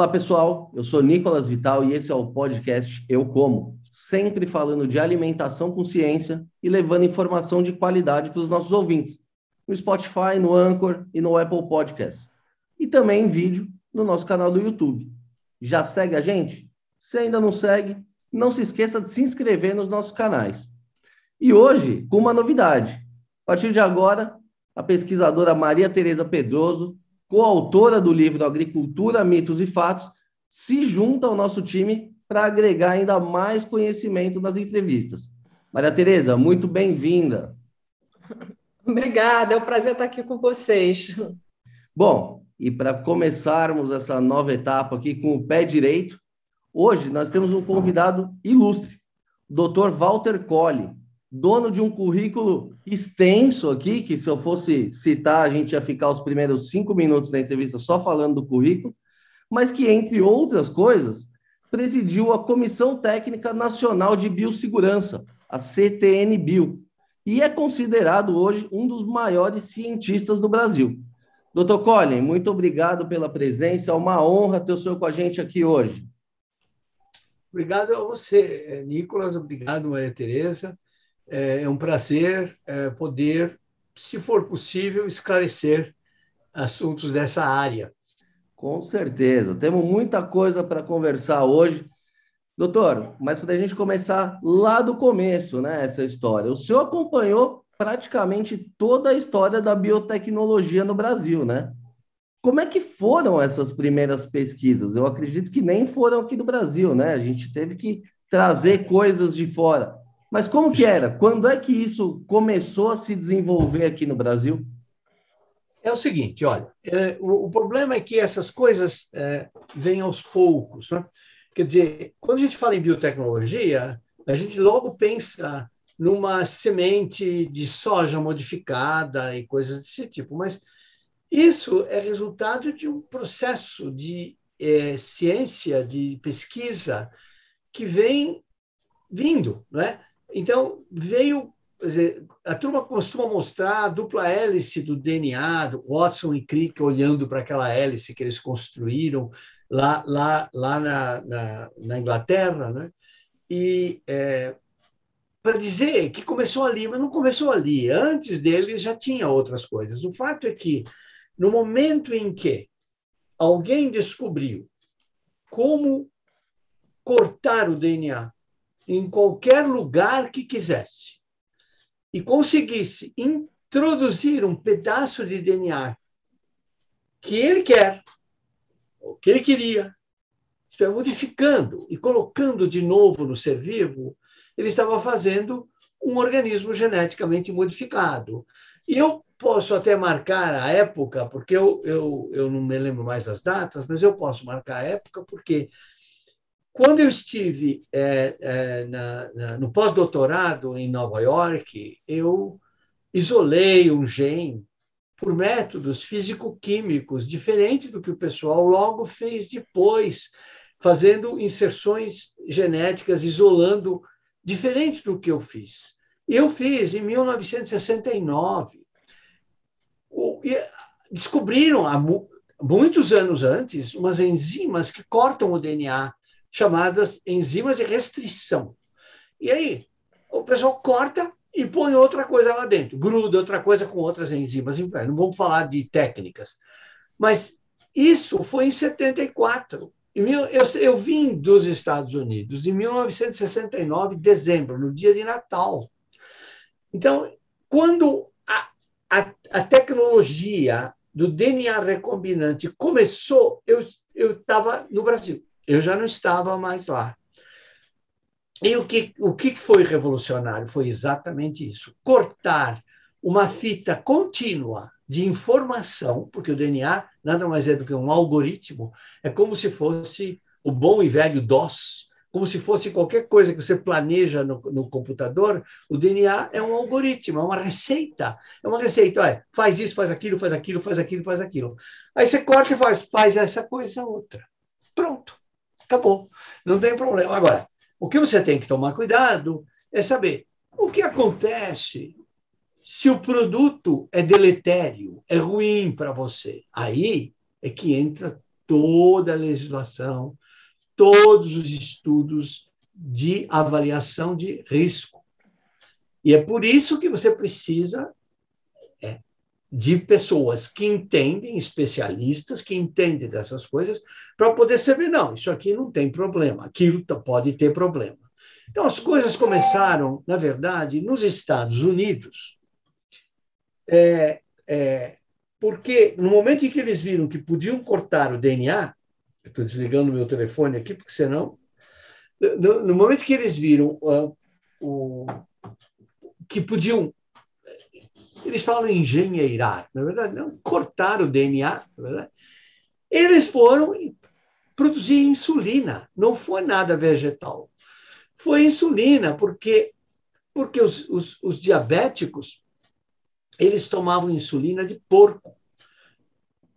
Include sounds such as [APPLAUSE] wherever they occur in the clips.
Olá, pessoal. Eu sou Nicolas Vital e esse é o podcast Eu Como, sempre falando de alimentação com ciência e levando informação de qualidade para os nossos ouvintes, no Spotify, no Anchor e no Apple Podcasts. E também em vídeo no nosso canal do YouTube. Já segue a gente? Se ainda não segue, não se esqueça de se inscrever nos nossos canais. E hoje, com uma novidade. A partir de agora, a pesquisadora Maria Tereza Pedroso coautora do livro Agricultura, Mitos e Fatos, se junta ao nosso time para agregar ainda mais conhecimento nas entrevistas. Maria Tereza, muito bem-vinda. Obrigada, é um prazer estar aqui com vocês. Bom, e para começarmos essa nova etapa aqui com o pé direito, hoje nós temos um convidado ilustre, o Dr. Walter Colli, dono de um currículo extenso aqui, que se eu fosse citar, a gente ia ficar os primeiros cinco minutos da entrevista só falando do currículo, mas que, entre outras coisas, presidiu a Comissão Técnica Nacional de Biossegurança, a CTN-Bio, e é considerado hoje um dos maiores cientistas do Brasil. Doutor Colin, muito obrigado pela presença, é uma honra ter o senhor com a gente aqui hoje. Obrigado a você, Nicolas, obrigado, Maria Tereza. É, é um prazer é, poder, se for possível, esclarecer assuntos dessa área. Com certeza. Temos muita coisa para conversar hoje. Doutor, mas para a gente começar lá do começo, né, essa história. O senhor acompanhou praticamente toda a história da biotecnologia no Brasil, né? Como é que foram essas primeiras pesquisas? Eu acredito que nem foram aqui do Brasil, né? A gente teve que trazer coisas de fora. Mas como que era? Quando é que isso começou a se desenvolver aqui no Brasil? É o seguinte, olha, é, o, o, problema é que essas coisas é, vêm aos poucos. Né? Quer dizer, quando a gente fala em biotecnologia, a gente logo pensa numa semente de soja modificada e coisas desse tipo, mas isso é resultado de um processo de é, ciência, de pesquisa que vem vindo, não é? Então, veio. Dizer, a turma costuma mostrar a dupla hélice do DNA, do Watson e Crick olhando para aquela hélice que eles construíram lá, lá, lá na, na, na Inglaterra, né? e é, para dizer que começou ali, mas não começou ali. Antes deles já tinha outras coisas. O fato é que, no momento em que alguém descobriu como cortar o DNA em qualquer lugar que quisesse e conseguisse introduzir um pedaço de DNA que ele quer, que ele queria, é, modificando e colocando de novo no ser vivo, ele estava fazendo um organismo geneticamente modificado. E eu posso até marcar a época, porque eu, eu, eu não me lembro mais das datas, mas eu posso marcar a época porque quando eu estive é, é, na, na, no pós-doutorado em Nova York, eu isolei um gene por métodos físico-químicos, diferente do que o pessoal logo fez depois, fazendo inserções genéticas, isolando, diferente do que eu fiz. Eu fiz em 1969. Descobriram, há muitos anos antes, umas enzimas que cortam o DNA chamadas enzimas de restrição. E aí, o pessoal corta e põe outra coisa lá dentro, gruda outra coisa com outras enzimas. Não vamos falar de técnicas. Mas isso foi em 74. Eu, eu vim dos Estados Unidos em 1969, dezembro, no dia de Natal. Então, quando a, a, a tecnologia do DNA recombinante começou, eu estava no Brasil eu já não estava mais lá. E o que, o que foi revolucionário foi exatamente isso: cortar uma fita contínua de informação, porque o DNA nada mais é do que um algoritmo, é como se fosse o bom e velho DOS, como se fosse qualquer coisa que você planeja no, no, computador, o DNA é um algoritmo, é uma receita. É uma receita, olha, faz isso, faz aquilo, faz aquilo, faz aquilo, faz aquilo. Aí você corta e faz, faz essa coisa outra. Pronto. Acabou. Não tem problema. Agora, o que você tem que tomar cuidado é saber o que acontece se o produto é deletério, é ruim para você. Aí é que entra toda a legislação, todos os estudos de avaliação de risco. E é por isso que você precisa de pessoas que entendem, especialistas que entendem dessas coisas, para poder saber, não, isso aqui não tem problema, aquilo pode ter problema. Então, as coisas começaram, na verdade, nos Estados Unidos, é, é, porque no momento em que eles viram que podiam cortar o DNA, estou desligando meu telefone aqui, porque senão. No, no momento que eles viram uh, o, que podiam. Eles falam engenheirar, na verdade, não, cortar o DNA, na verdade. Eles foram produzir insulina, não foi nada vegetal. Foi insulina, porque, porque os, os, os diabéticos eles tomavam insulina de porco.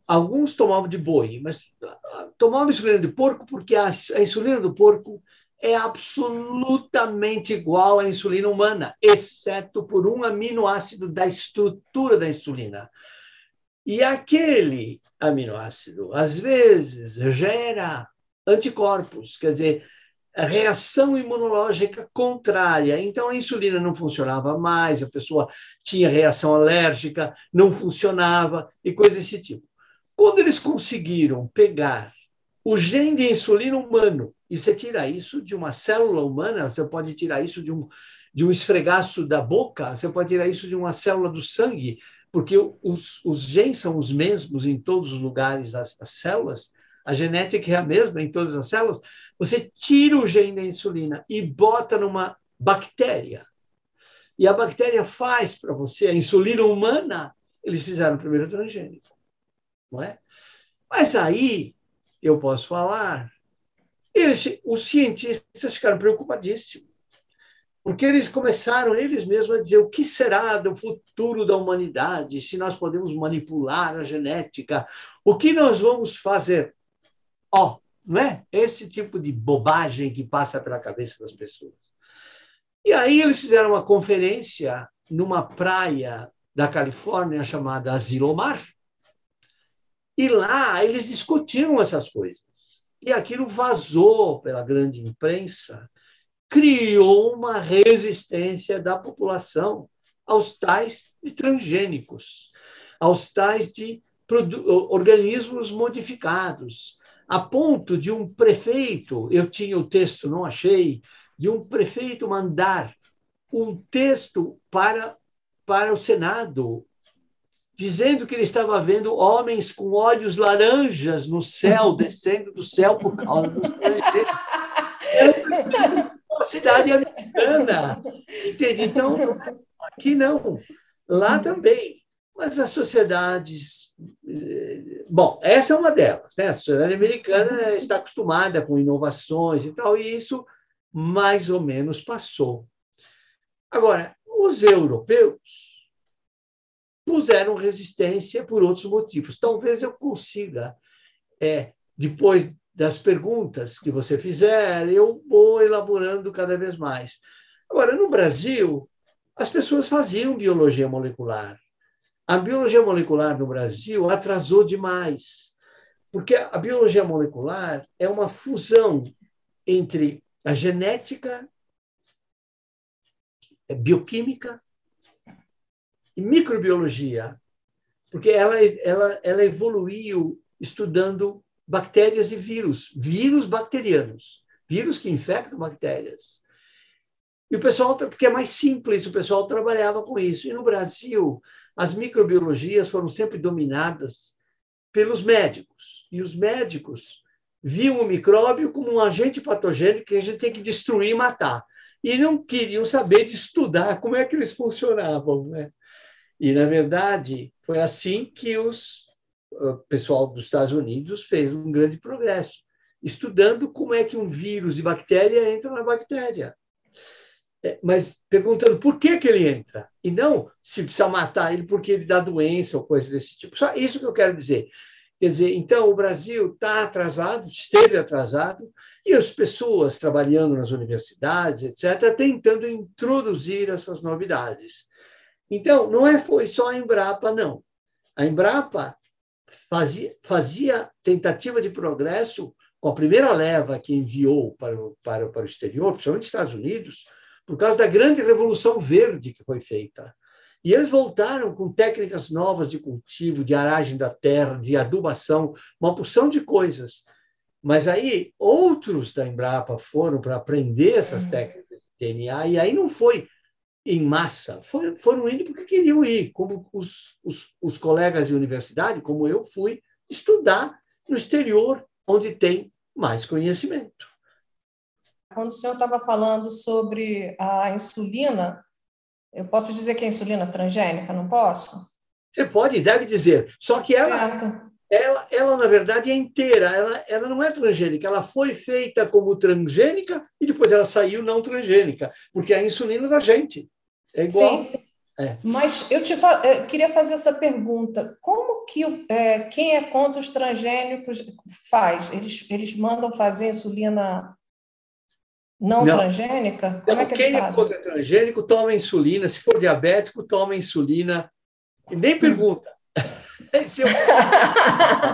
Alguns tomavam de boi, mas ah, tomavam insulina de porco porque a, a insulina do porco é absolutamente igual à insulina humana, exceto por um aminoácido da estrutura da insulina. E aquele aminoácido, às vezes, gera anticorpos, quer dizer, reação imunológica contrária. Então, a insulina não funcionava mais, a pessoa tinha reação alérgica, não funcionava e coisas desse tipo. Quando eles conseguiram pegar o gene de insulina humano, e você tira isso de uma célula humana, você pode tirar isso de um, de um esfregaço da boca, você pode tirar isso de uma célula do sangue, porque os, os genes são os mesmos em todos os lugares das, células, a genética é a mesma em todas as células, você tira o gene da insulina e bota numa bactéria. E a bactéria faz para você a insulina humana, eles fizeram o primeiro transgênico. Não é? Mas aí eu posso falar, eles, os cientistas ficaram preocupadíssimos, porque eles começaram eles mesmos a dizer o que será do futuro da humanidade, se nós podemos manipular a genética, o que nós vamos fazer? Ó, oh, não é? Esse tipo de bobagem que passa pela cabeça das pessoas. E aí eles fizeram uma conferência numa praia da Califórnia chamada Asilomar. E lá eles discutiram essas coisas. E aquilo vazou pela grande imprensa, criou uma resistência da população aos tais de transgênicos, aos tais de organismos modificados, a ponto de um prefeito, eu tinha o texto, não achei, de um prefeito mandar um texto para, para o Senado, dizendo que ele estava vendo homens com olhos laranjas no céu, [LAUGHS] descendo do céu por causa dos estrangeiros. É uma cidade americana, entende? Então, aqui não. Lá também. Mas as sociedades. Eh, bom, essa é uma delas. Né? A sociedade americana está acostumada com inovações e tal, e isso mais ou menos passou. Agora, os europeus puseram resistência por outros motivos. Talvez eu consiga, é, depois das perguntas que você fizer, eu vou elaborando cada vez mais. Agora, no Brasil, as pessoas faziam biologia molecular. A biologia molecular no Brasil atrasou demais, porque a biologia molecular é uma fusão entre a genética, é bioquímica e microbiologia, porque ela, ela, ela evoluiu estudando bactérias e vírus, vírus bacterianos, vírus que infectam bactérias. E o pessoal, porque é mais simples, o pessoal trabalhava com isso. E no Brasil, as microbiologias foram sempre dominadas pelos médicos. E os médicos viam o micróbio como um agente patogênico que a gente tem que destruir e matar. E não queriam saber de estudar como é que eles funcionavam. Né? E, na verdade, foi assim que os, o pessoal dos Estados Unidos fez um grande progresso, estudando como é que um vírus e bactéria entra na bactéria. É, mas perguntando por que, que ele entra, e não se precisa matar ele porque ele dá doença ou coisa desse tipo. Só isso que eu quero dizer. Quer dizer, então o Brasil está atrasado, esteve atrasado, e as pessoas trabalhando nas universidades, etc., tentando introduzir essas novidades. Então, não é, foi só a Embrapa, não. A Embrapa fazia, fazia tentativa de progresso com a primeira leva que enviou para para, para o exterior, principalmente os Estados Unidos, por causa da grande revolução verde que foi feita. E eles voltaram com técnicas novas de cultivo, de aragem da terra, de adubação, uma porção de coisas. Mas aí outros da Embrapa foram para aprender essas técnicas de DNA, e aí não foi em massa, foram, foram indo porque queriam ir, como os, os, os colegas de universidade, como eu fui, estudar no exterior, onde tem mais conhecimento. Quando o senhor estava falando sobre a insulina, eu posso dizer que é insulina transgênica, não posso? Você pode e deve dizer. Só que ela, ela, ela, na verdade, é inteira. Ela, ela não é transgênica. Ela foi feita como transgênica e depois ela saiu não transgênica, porque é a insulina da gente. É igual. Sim. É. Mas eu te fa eu queria fazer essa pergunta: como que é, quem é contra os transgênicos faz? Eles, eles mandam fazer insulina não, não. transgênica? Como é que quem eles é contra transgênico toma insulina. Se for diabético, toma insulina. E nem pergunta. [LAUGHS]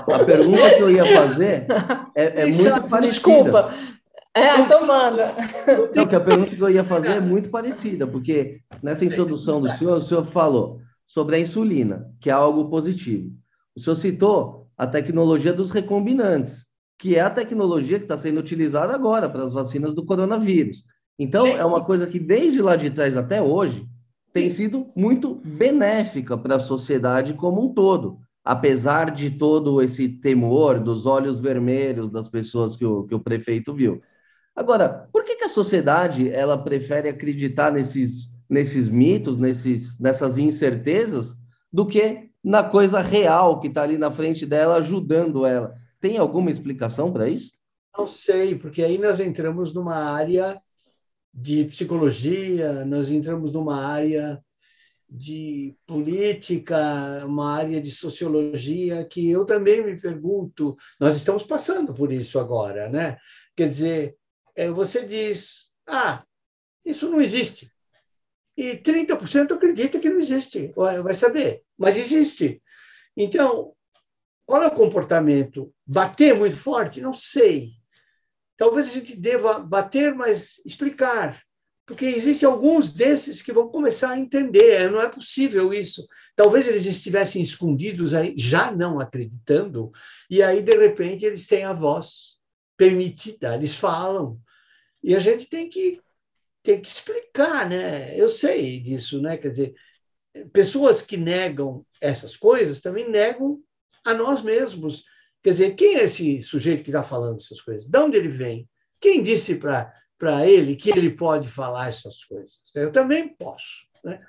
A pergunta que eu ia fazer é, é muito parecida. Desculpa. É, então manda. Não, que a pergunta que eu ia fazer é muito parecida, porque nessa introdução do senhor, o senhor falou sobre a insulina, que é algo positivo. O senhor citou a tecnologia dos recombinantes, que é a tecnologia que está sendo utilizada agora para as vacinas do coronavírus. Então, Sim. é uma coisa que desde lá de trás até hoje tem sido muito benéfica para a sociedade como um todo, apesar de todo esse temor dos olhos vermelhos das pessoas que o, que o prefeito viu. Agora, por que, que a sociedade ela prefere acreditar nesses, nesses mitos, nesses, nessas incertezas, do que na coisa real que está ali na frente dela, ajudando ela? Tem alguma explicação para isso? Não sei, porque aí nós entramos numa área de psicologia, nós entramos numa área de política, uma área de sociologia que eu também me pergunto, nós estamos passando por isso agora, né? Quer dizer, é, você diz, ah, isso não existe. E 30% acredita que não existe. Vai saber, mas existe. Então, qual é o comportamento? Bater muito forte? Não sei. Talvez a gente deva bater, mas explicar. Porque existem alguns desses que vão começar a entender. Não é possível isso. Talvez eles estivessem escondidos aí, já não acreditando, e aí, de repente, eles têm a voz permitida, eles falam. E a gente tem que, tem que explicar, né? Eu sei disso, né? Quer dizer, pessoas que negam essas coisas também negam a nós mesmos. Quer dizer, quem é esse sujeito que está falando essas coisas? De onde ele vem? Quem disse para ele que ele pode falar essas coisas? Eu também posso. Né?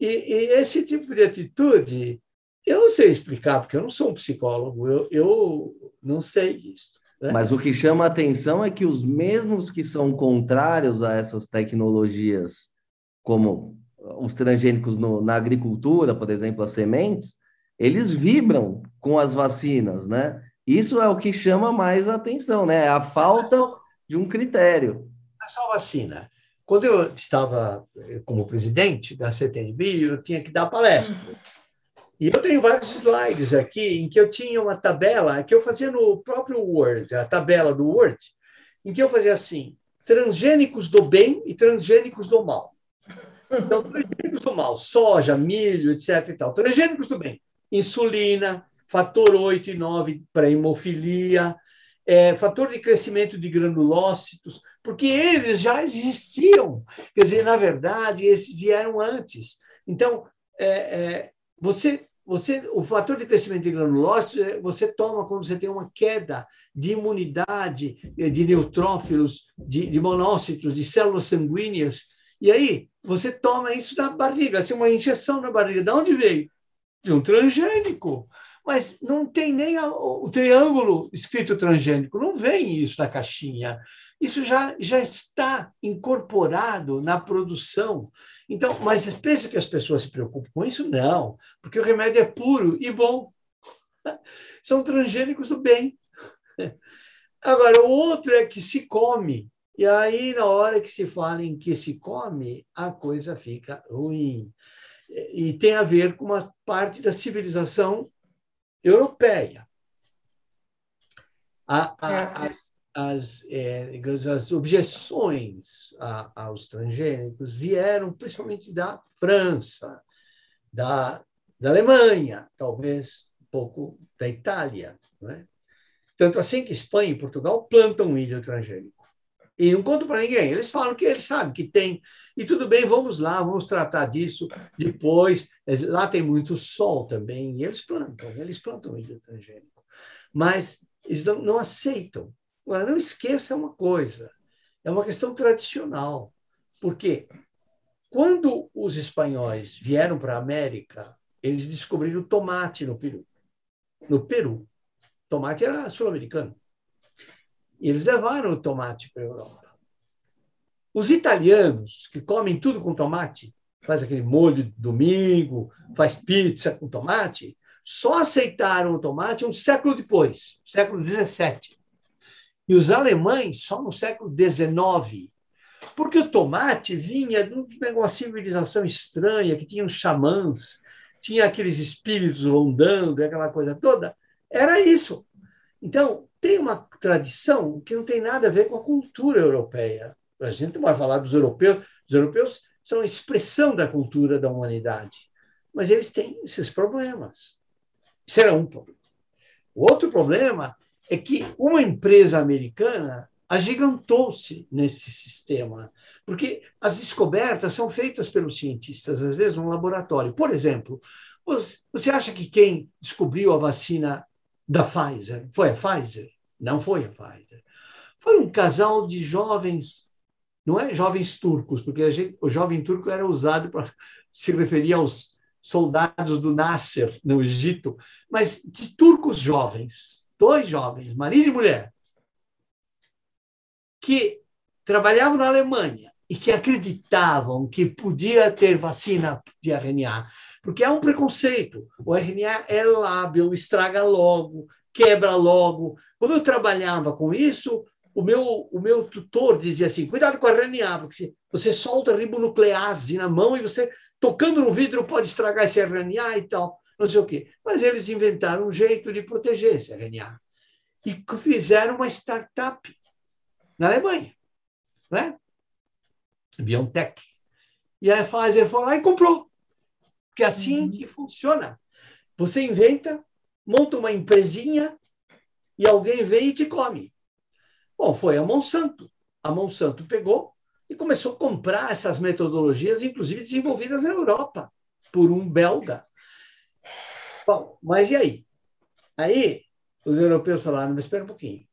E, e, esse tipo de atitude, eu não sei explicar, porque eu não sou um psicólogo, eu, eu não sei isso. Né? Mas o que chama a atenção é que os mesmos que são contrários a essas tecnologias, como os transgênicos no, na agricultura, por exemplo, as sementes, eles vibram com as vacinas, né? Isso é o que chama mais a atenção, né? É a falta de um critério. A só vacina. Quando eu estava como presidente da CTNB, eu tinha que dar palestra. E eu tenho vários slides aqui em que eu tinha uma tabela que eu fazia no próprio Word, a tabela do Word, em que eu fazia assim: transgênicos do bem e transgênicos do mal. Então, transgênicos do mal, soja, milho, etc. E tal. Transgênicos do bem, insulina, fator 8 e 9 para hemofilia, é, fator de crescimento de granulócitos, porque eles já existiam. Quer dizer, na verdade, esses vieram antes. Então, é, é, você você, o fator de crescimento de granulócitos é, você toma quando você tem uma queda de imunidade eh, de neutrófilos, de, de monócitos, de células sanguíneas. E aí, você toma isso da barriga, assim, uma injeção na barriga. De onde veio? Um transgênico. Mas não tem nem a, o triângulo escrito transgênico, não vem isso na caixinha. Isso já, já está incorporado na produção. Então, mas pensa que as pessoas se preocupam com isso? Não, porque o remédio é puro e bom. [LAUGHS] São transgênicos do bem. [LAUGHS] Agora, o outro é que se come. E aí, na hora que se fala em que se come, a coisa fica ruim. E tem a ver com uma parte da civilização europeia. A, a, as, as, é, as objeções a- aos transgênicos vieram principalmente da França, da, da Alemanha, talvez um pouco da Itália. Não é? Tanto assim que Espanha e Portugal plantam milho transgênico. E não contam para ninguém. Eles falam que eles sabem que tem. E tudo bem, vamos lá, vamos tratar disso depois. Lá tem muito sol também, e eles plantam, eles plantam milho transgênico. Mas eles não, não aceitam. Agora, não esqueça uma coisa: é uma questão tradicional. Porque quando os espanhóis vieram para a América, eles descobriram o tomate no Peru. No Peru. Tomate era sul-americano. E eles levaram o tomate para a Europa. Os italianos, que comem tudo com tomate, faz aquele molho de domingo, faz pizza com tomate, só aceitaram o tomate um século depois, século XVII. E os alemães só no século XIX. Porque o tomate vinha de uma civilização estranha, que tinha os xamãs, tinha aqueles espíritos rondando, aquela coisa toda. Era isso. Então, tem uma tradição que não tem nada a ver com a cultura europeia. A gente vai falar dos europeus, os europeus são a expressão da cultura da humanidade, mas eles têm esses problemas. Era um problema. O outro problema é que uma empresa americana agigantou-se nesse sistema, porque as descobertas são feitas pelos cientistas, às vezes, num laboratório. Por exemplo, você acha que quem descobriu a vacina da Pfizer foi a Pfizer? Não foi a Pfizer. Foi um casal de jovens, não é jovens turcos, porque gente, o jovem turco era usado para [LAUGHS] se referir aos soldados do Nasser no Egito, mas de turcos jovens, dois jovens, marido e mulher, que trabalhavam na Alemanha e que acreditavam que podia ter vacina de RNA, porque há um preconceito. O RNA é lábil, estraga logo, quebra logo. Quando eu trabalhava com isso, o meu, o meu tutor dizia assim: cuidado com a RNA, porque você solta ribonuclease na mão e você, tocando no vidro, pode estragar esse RNA e tal, não sei o quê. Mas eles inventaram um jeito de proteger esse RNA. E fizeram uma startup na Alemanha, né? BioNTech. E a Pfizer foi lá e comprou. Porque é assim uhum. que funciona. Você inventa, monta uma empresinha e alguém vem e te come. Bom, foi a Monsanto. A Monsanto pegou e começou a comprar essas metodologias, inclusive desenvolvidas na Europa, por um belga. Bom, mas e aí? Aí os europeus falaram, mas espera um pouquinho.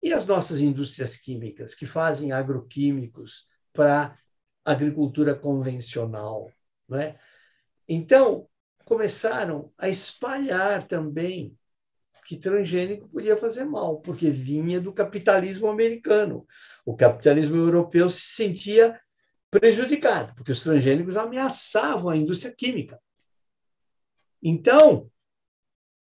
E as nossas indústrias químicas, que fazem agroquímicos para agricultura convencional? Não é? Então, começaram a espalhar também que transgênico podia fazer mal, porque vinha do capitalismo americano. O capitalismo europeu se sentia prejudicado, porque os transgênicos ameaçavam a indústria química. Então,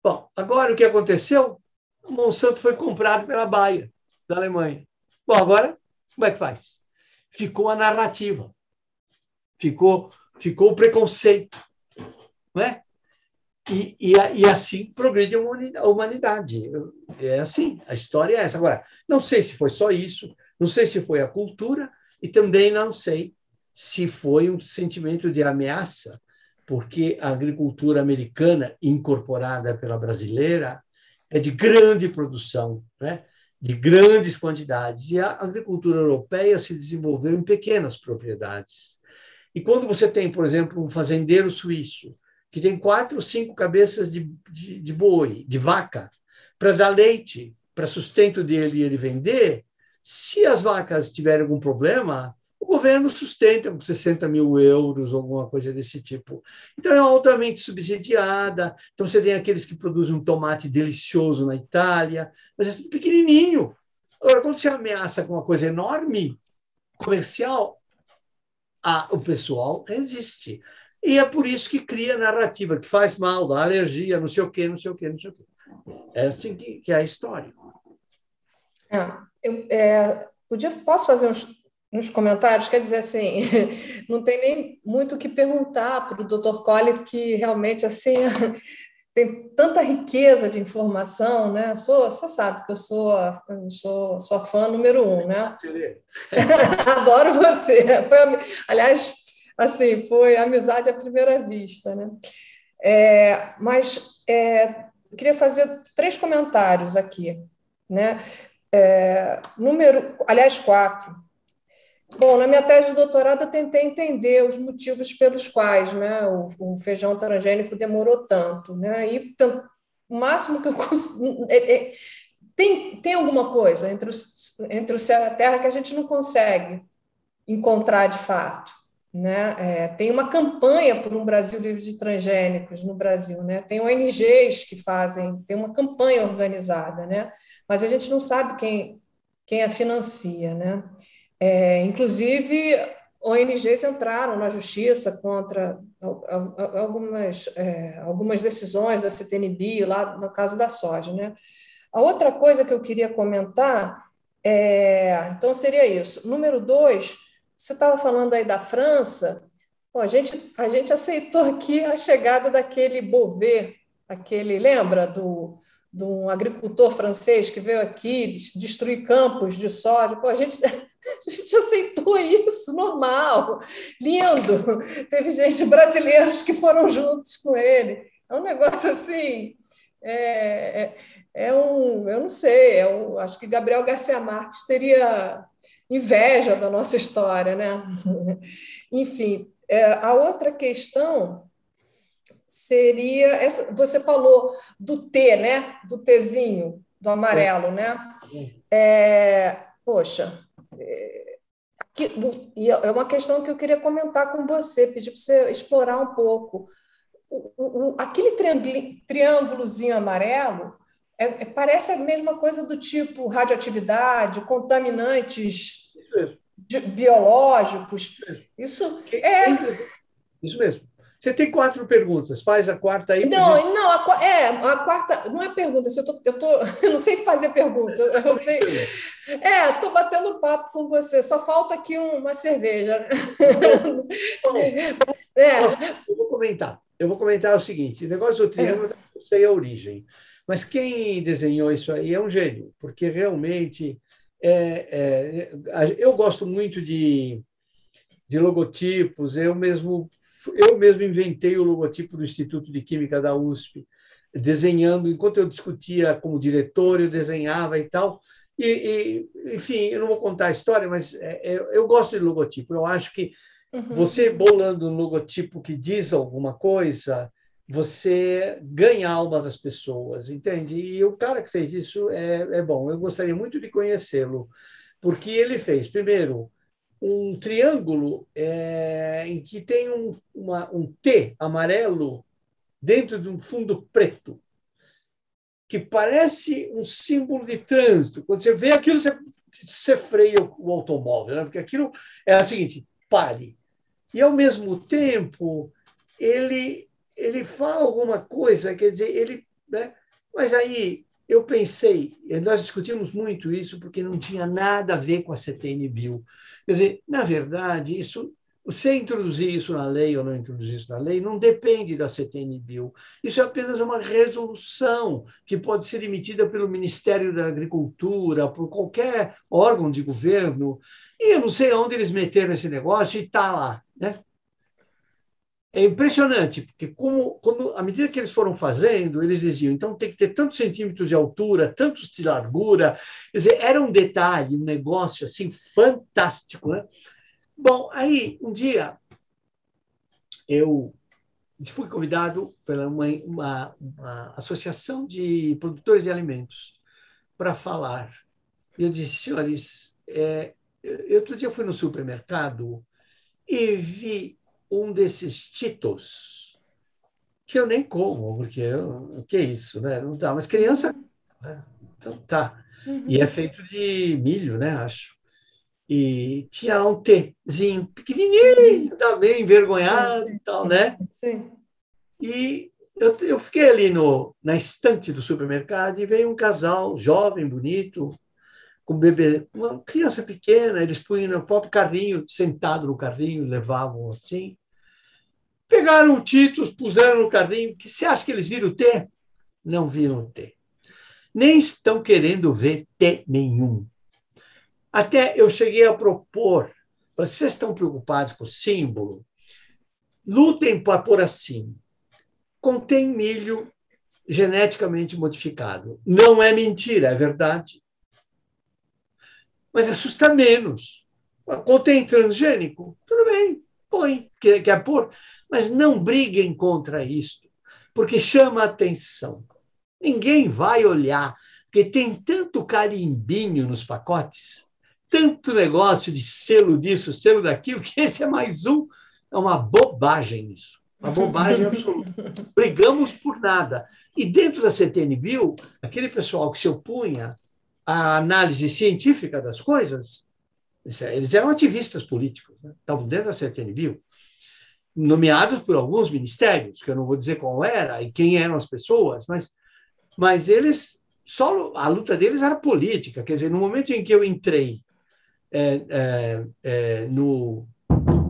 bom, agora o que aconteceu? O Monsanto foi comprado pela Bayer, da Alemanha. Bom, agora, como é que faz? Ficou a narrativa, ficou, ficou o preconceito, não é? E, e, e, assim progride a humanidade. É assim, a história é essa. Agora, não sei se foi só isso, não sei se foi a cultura, e também não sei se foi um sentimento de ameaça, porque a agricultura americana, incorporada pela brasileira, é de grande produção, né? de grandes quantidades, e a agricultura europeia se desenvolveu em pequenas propriedades. E quando você tem, por exemplo, um fazendeiro suíço, que tem quatro cinco cabeças de, de, de boi, de vaca, para dar leite, para sustento dele e ele vender, se as vacas tiverem algum problema, o governo sustenta com 60 mil euros, alguma coisa desse tipo. Então, é altamente subsidiada. Então, você tem aqueles que produzem um tomate delicioso na Itália, mas é tudo pequenininho. Agora, quando você ameaça com uma coisa enorme, comercial, a, o pessoal resiste. E é por isso que cria narrativa, que faz mal, dá alergia, não sei o quê, não sei o quê, não sei o quê. É assim que, que é a história. É, eu é, podia, posso fazer uns, uns comentários? Quer dizer, assim, [LAUGHS] não tem nem muito o que perguntar para o Dr. Colli, que realmente, assim, [LAUGHS] tem tanta riqueza de informação, né? Sou, você sabe que eu sou, eu sou, sou fã número um, né? [LAUGHS] Adoro você. Foi, aliás, assim, foi amizade à primeira vista, né? É, mas é, eu queria fazer três comentários aqui, né? É, número, aliás, quatro. Bom, na minha tese de doutorado eu tentei entender os motivos pelos quais né, o, o feijão transgênico demorou tanto. Né? E o máximo que eu consigo. É, é, tem, tem alguma coisa entre, os, entre o céu e a terra que a gente não consegue encontrar de fato. Né? É, tem uma campanha por um Brasil livre de transgênicos no Brasil, né? tem ONGs que fazem, tem uma campanha organizada, né? mas a gente não sabe quem, quem a financia. Né? É, inclusive, ONGs entraram na justiça contra algumas, é, algumas decisões da CTNB, lá no caso da soja. Né? A outra coisa que eu queria comentar, é, então seria isso. Número dois, você estava falando aí da França, Pô, a, gente, a gente aceitou aqui a chegada daquele Beauvais, aquele, lembra do, de um agricultor francês que veio aqui destruir campos de soja. Pô, a gente, [LAUGHS] a gente aceitou isso, normal, lindo. Teve gente brasileiros que foram juntos com ele. É um negócio assim. É, é, é um, eu não sei, é um, acho que Gabriel Garcia Marques teria inveja da nossa história, né? [LAUGHS] Enfim, é, a outra questão seria essa, você falou do T, né? Do Tzinho, do amarelo, né? É, poxa, é, é uma questão que eu queria comentar com você, pedir para você explorar um pouco. O, o, aquele triângulozinho amarelo é, é, parece a mesma coisa do tipo radioatividade, contaminantes biológicos. Isso é. Isso mesmo. Você tem quatro perguntas, faz a quarta aí. Não, gente... não, a, é, a quarta não é pergunta, eu, tô, eu, tô, [LAUGHS] eu não sei fazer pergunta. Eu sei, é, estou batendo papo com você, só falta aqui uma cerveja. Bom, [LAUGHS] é. Eu vou comentar. Eu vou comentar o seguinte: o negócio do triângulo, é. eu sei a origem. Mas quem desenhou isso aí é um gênio, porque realmente é, é, eu gosto muito de, de logotipos. Eu mesmo eu mesmo inventei o logotipo do Instituto de Química da USP, desenhando enquanto eu discutia como diretor, eu desenhava e tal. E, e enfim, eu não vou contar a história, mas é, é eu gosto de logotipo. Eu acho que uhum. você bolando um logotipo que diz alguma coisa, você ganha a alma das pessoas, entende? E o cara que fez isso é, é bom. Eu gostaria muito de conhecê-lo, porque ele fez, primeiro, um triângulo é, em que tem um, uma, um T amarelo dentro de um fundo preto, que parece um símbolo de trânsito. Quando você vê aquilo, você, você freia o, automóvel, né? porque aquilo é o seguinte: pare. E, ao mesmo tempo, ele ele fala alguma coisa, quer dizer, ele. Né? Mas aí eu pensei, nós discutimos muito isso porque não tinha nada a ver com a CTN Bill. Quer dizer, na verdade, isso, você introduzir isso na lei ou não introduzir isso na lei não depende da CTN Bill. Isso é apenas uma resolução que pode ser emitida pelo Ministério da Agricultura, por qualquer órgão de governo. E eu não sei onde eles meteram esse negócio e está lá. Né? É impressionante, porque como, quando, à medida que eles foram fazendo, eles diziam, então tem que ter tantos centímetros de altura, tantos de largura, quer dizer, era um detalhe, um negócio assim fantástico. Né? Bom, aí um dia eu fui convidado pela uma, uma, uma associação de produtores de alimentos para falar. E eu disse, senhores, é, eu, outro dia fui no supermercado e vi um desses Titos, que eu nem como, porque o que é isso, né? Não dá, mas criança. Né? Então tá. Uhum. E é feito de milho, né? Acho. E tinha lá um Tzinho, pequenininho, tá bem envergonhado e tal, né? Sim. E eu, eu fiquei ali no, na estante do supermercado e veio um casal jovem, bonito, com bebê, uma criança pequena, eles punham no próprio carrinho, sentado no carrinho, levavam assim. Pegaram o Titus, puseram no carrinho. Que você acha que eles viram T? Não viram T. Nem estão querendo ver T nenhum. Até eu cheguei a propor, vocês estão preocupados com o símbolo? Lutem para pôr assim. Contém milho geneticamente modificado. Não é mentira, é verdade. Mas assusta menos. Contém transgênico? Tudo bem, põe, quer, quer pôr. Mas não briguem contra isso, porque chama atenção. Ninguém vai olhar, porque tem tanto carimbinho nos pacotes, tanto negócio de selo disso, selo daquilo, que esse é mais um. É uma bobagem isso. Uma bobagem absoluta. [LAUGHS] Brigamos por nada. E dentro da CTN Bill, aquele pessoal que se opunha à análise científica das coisas, eles eram ativistas políticos, né? estavam dentro da CTN Bill, nomeados por alguns ministérios, que eu não vou dizer qual era e quem eram as pessoas, mas, mas eles, só a luta deles era política. Quer dizer, no momento em que eu entrei é, é, é, no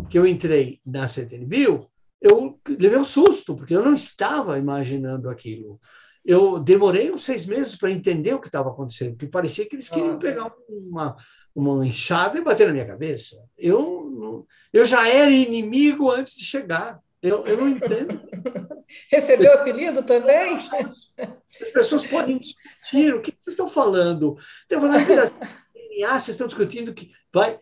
que eu entrei na CTN Bill, eu levei um susto, porque eu não estava imaginando aquilo. Eu demorei uns seis meses para entender o que estava acontecendo, porque parecia que eles queriam ah. pegar uma, uma enxada e bater na minha cabeça. Eu, eu já era inimigo antes de chegar. Eu, eu não entendo. [LAUGHS] Recebeu apelido também? As pessoas podem discutir. O que vocês estão falando? Estão falando DNA, vocês estão discutindo que vai.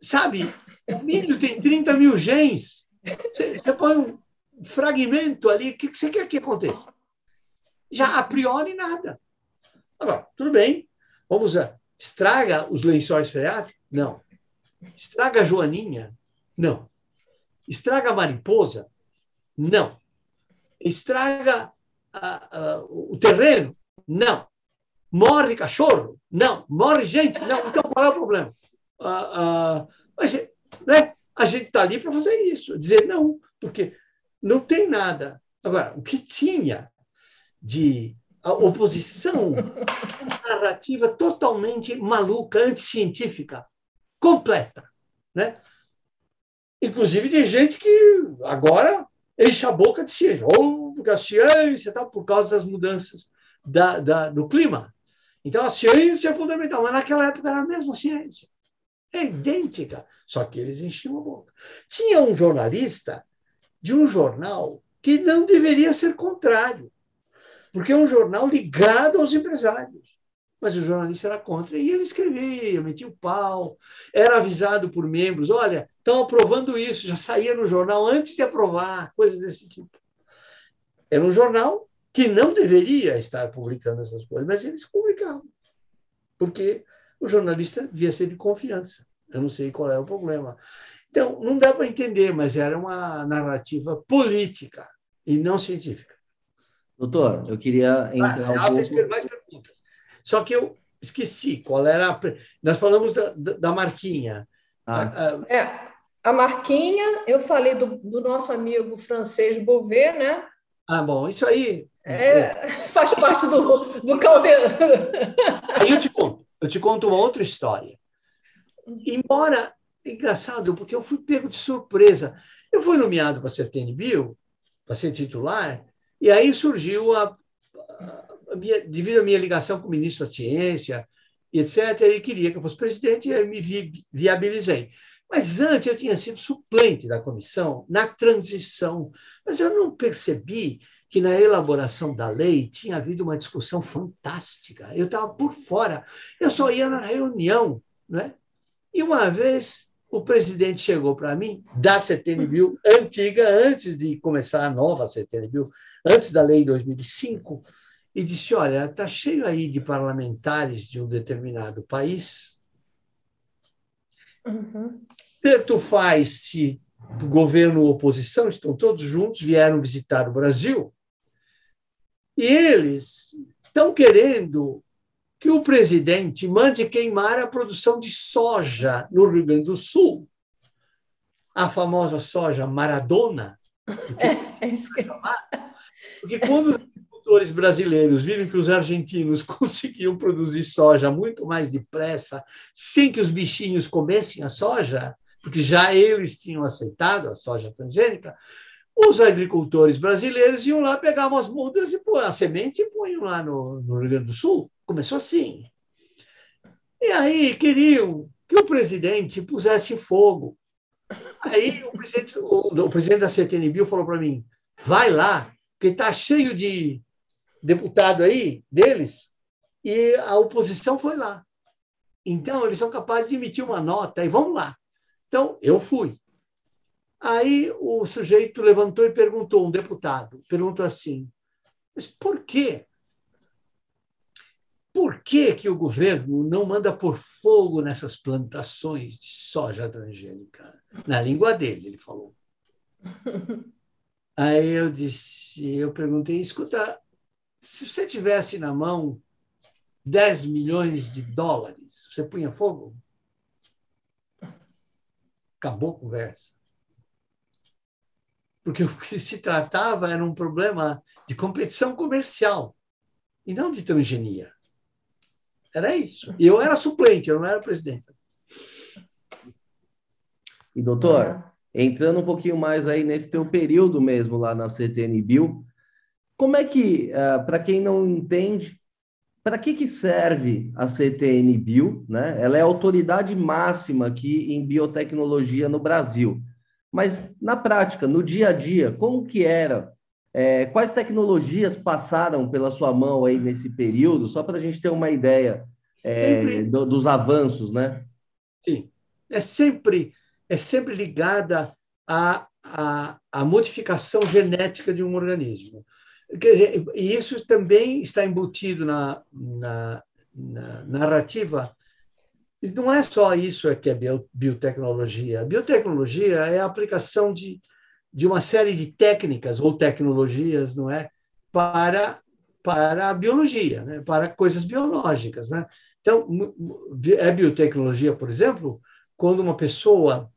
Sabe, o milho tem 30 mil genes. Você, põe um fragmento ali, o que você quer que aconteça? Já a priori nada. Agora, tudo bem, vamos a estraga os lençóis freáticos? Não. Estraga a joaninha? Não. Estraga a mariposa? Não. Estraga a, a, o terreno? Não. Morre cachorro? Não. Morre gente? Não. Então qual é o problema? Ah, ah, mas, né? a gente está ali para fazer isso, dizer não, porque não tem nada. Agora, o que tinha de oposição narrativa totalmente maluca, anticientífica, completa, né? Inclusive de gente que agora enche a boca de ciência, ou porque a ciência tá por causa das mudanças da, da, do clima. Então a ciência é fundamental, mas naquela época era a mesma ciência. É idêntica, só que eles enchiam a boca. Tinha um jornalista de um jornal que não deveria ser contrário, porque é um jornal ligado aos empresários. Mas o jornalista era contra e ele escrevia, metia o pau, era avisado por membros: olha, estão aprovando isso, já saía no jornal antes de aprovar, coisas desse tipo. Era um jornal que não deveria estar publicando essas coisas, mas eles publicavam, porque o jornalista devia ser de confiança. Eu não sei qual é o problema. Então, não dá para entender, mas era uma narrativa política e não científica. Doutor, eu queria entrar ah, um pouco... fez mais perguntas. Só que eu esqueci qual era. A... Nós falamos da, da Marquinha. Ah. A, É, a Marquinha, eu falei do, do nosso amigo francês Beauvais, né? Ah, bom, isso aí. É, [LAUGHS] faz parte do, do caldeirão. Aí eu te conto eu te conto uma outra história. Embora, engraçado, porque eu fui pego de surpresa. Eu fui nomeado para ser TNBio, para ser titular, e aí surgiu a, a, minha, devido à minha ligação com o ministro da Ciência, etc., ele queria que eu fosse presidente e eu me vi, viabilizei. Mas antes eu tinha sido suplente da comissão na transição, mas eu não percebi que na elaboração da lei tinha havido uma discussão fantástica. Eu estava por fora, eu só ia na reunião. Né? E uma vez o presidente chegou para mim, da CTNBio, antiga, antes de começar a nova CTNBio, antes da lei de 2005, e disse: Olha, está cheio aí de parlamentares de um determinado país. Uhum. Tanto faz se governo ou oposição, estão todos juntos, vieram visitar o Brasil. E eles estão querendo que o presidente mande queimar a produção de soja no Rio Grande do Sul. A famosa soja Maradona. [LAUGHS] É, é isso que... Porque quando os agricultores brasileiros viram que os argentinos [LAUGHS] conseguiam produzir soja muito mais depressa, sem que os bichinhos comessem a soja, porque já eles tinham aceitado a soja transgênica, os agricultores brasileiros iam lá, pegavam as mudas e as sementes e punham lá no, no Rio Grande do Sul. Começou assim. E aí queriam que o presidente pusesse fogo. Aí o presidente, o, o presidente da CTNBio falou para mim: vai lá, que está cheio de deputado aí deles, e a oposição foi lá. Então, eles são capazes de emitir uma nota e vamos lá. Então, eu fui. Aí o sujeito levantou e perguntou, um deputado, perguntou assim: mas por quê? Por que, que o governo não manda por fogo nessas plantações de soja transgênica? Na língua dele, ele falou. [LAUGHS] Aí eu disse, eu perguntei, escuta, se você tivesse na mão 10 milhões de dólares, você punha fogo? Acabou a conversa. Porque o que se tratava era um problema de competição comercial e não de transgenia. Era isso. E eu era suplente, eu não era presidente. E doutor, entrando um pouquinho mais aí nesse teu período mesmo lá na CTN Bill, como é que, uh, ah, para quem não entende, para que, que serve a CTN Bio? Né? Ela é a autoridade máxima aqui em biotecnologia no Brasil. Mas, na prática, no dia a dia, como que era? É, quais tecnologias passaram pela sua mão aí nesse período? Só para a gente ter uma ideia é, do, dos avanços, né? Sim. É sempre, é sempre ligada à, à, à modificação genética de um organismo. E isso também está embutido na, na, na narrativa. E não é só isso que é biotecnologia. A biotecnologia é a aplicação de, de uma série de técnicas ou tecnologias, não é, para para a biologia, né? para coisas biológicas, né? Então, é biotecnologia, por exemplo, quando uma pessoa,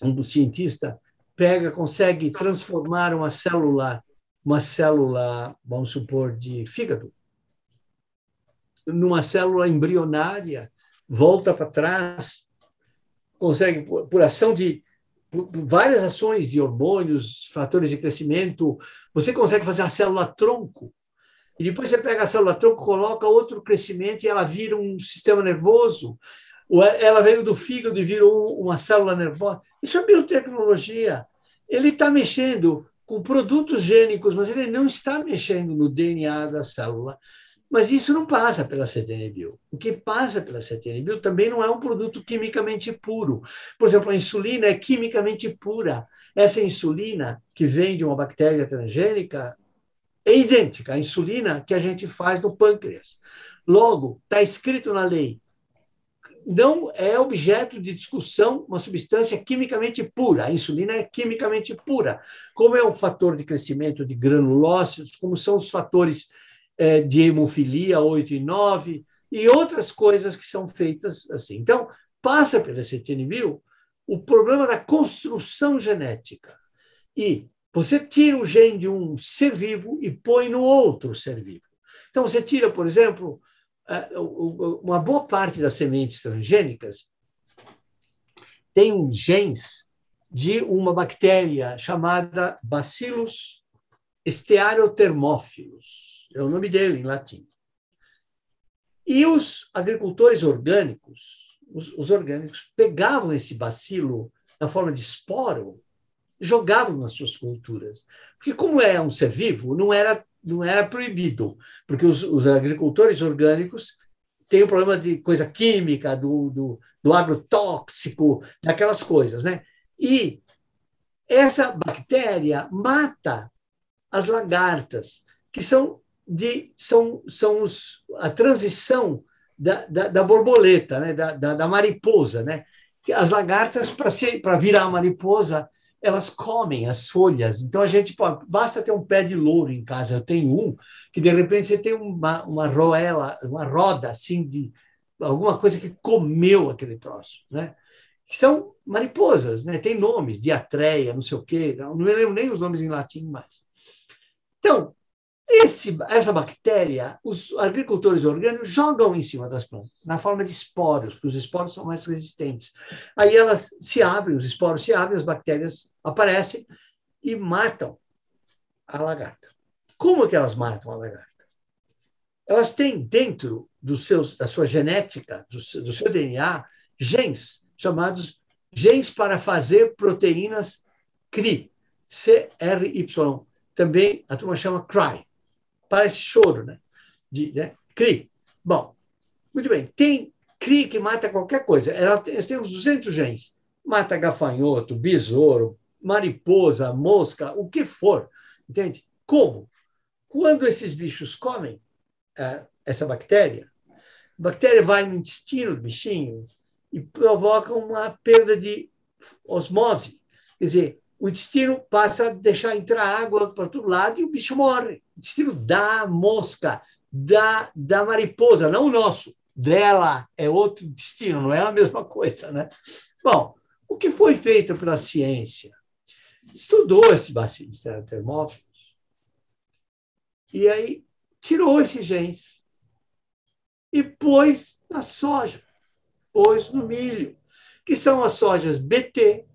um cientista, pega, consegue transformar uma célula uma célula, vamos supor, de fígado, numa célula embrionária, volta para trás, consegue, por, por ação de por, por várias ações de hormônios, fatores de crescimento, você consegue fazer a célula tronco. E depois você pega a célula tronco, coloca outro crescimento e ela vira um sistema nervoso. Ela veio do fígado e virou uma célula nervosa. Isso é biotecnologia. Ele está mexendo com produtos gênicos, mas ele não está mexendo no DNA da célula. Mas isso não passa pela CTNBio. O que passa pela CTNBio também não é um produto quimicamente puro. Por exemplo, a insulina é quimicamente pura. Essa insulina que vem de uma bactéria transgênica é idêntica à insulina que a gente faz no pâncreas. Logo, está escrito na lei não é objeto de discussão uma substância quimicamente pura. A insulina é quimicamente pura, como é um fator de crescimento de granulócitos, como são os fatores é, de hemofilia 8 e 9 e outras coisas que são feitas assim. Então, passa pela cetinibio o problema da construção genética. E você tira o gene de um ser vivo e põe no outro ser vivo. Então, você tira, por exemplo, uma boa parte das sementes transgênicas tem um genes de uma bactéria chamada Bacillus stearothermophilus, é o nome dele em latim. E os agricultores orgânicos, os, os orgânicos, pegavam esse bacilo na forma de esporo, jogavam nas suas culturas. Porque como é um ser vivo, não era não era proibido, porque os, os agricultores orgânicos têm o um problema de coisa química, do, do, do agrotóxico, daquelas coisas. Né? E essa bactéria mata as lagartas, que são, de, são, são os, a transição da, da, da borboleta, né? da, da, da mariposa. Né? As lagartas, para virar mariposa, elas comem as folhas. Então a gente pode, basta ter um pé de louro em casa. Eu tenho um que de repente você tem uma, uma roela, uma roda assim de alguma coisa que comeu aquele troço, né? Que são mariposas, né? Tem nomes, diatreia, não sei o quê. Não me lembro nem os nomes em latim mais. Então, esse, essa bactéria, os agricultores orgânicos jogam em cima das plantas, na forma de esporos, porque os esporos são mais resistentes. Aí elas se abrem, os esporos se abrem, as bactérias aparecem, e matam a lagarta. Como que elas matam a lagarta? Elas têm dentro dos seus, da sua genética, do seu, do seu DNA, genes chamados genes para fazer proteínas CRI, C-R-Y. Também a turma chama CRY. Parece choro, né? De, né? CRI. Bom, muito bem. Tem CRI que mata qualquer coisa. Nós temos 200 genes. Mata gafanhoto, besouro, mariposa, mosca, o que for. Entende? Como? Quando esses bichos comem uh, essa bactéria, a bactéria vai no intestino do bichinho e provoca uma perda de osmose. Quer dizer, o intestino passa a deixar entrar água para todo lado e o bicho morre. O intestino da mosca, da, da mariposa, não o nosso. Dela é outro intestino, não é a mesma coisa. Né? Bom, o que foi feito pela ciência? Estudou esse bacilo termófilos e aí tirou esses genes e pôs na soja, pôs no milho, que são as sojas BT.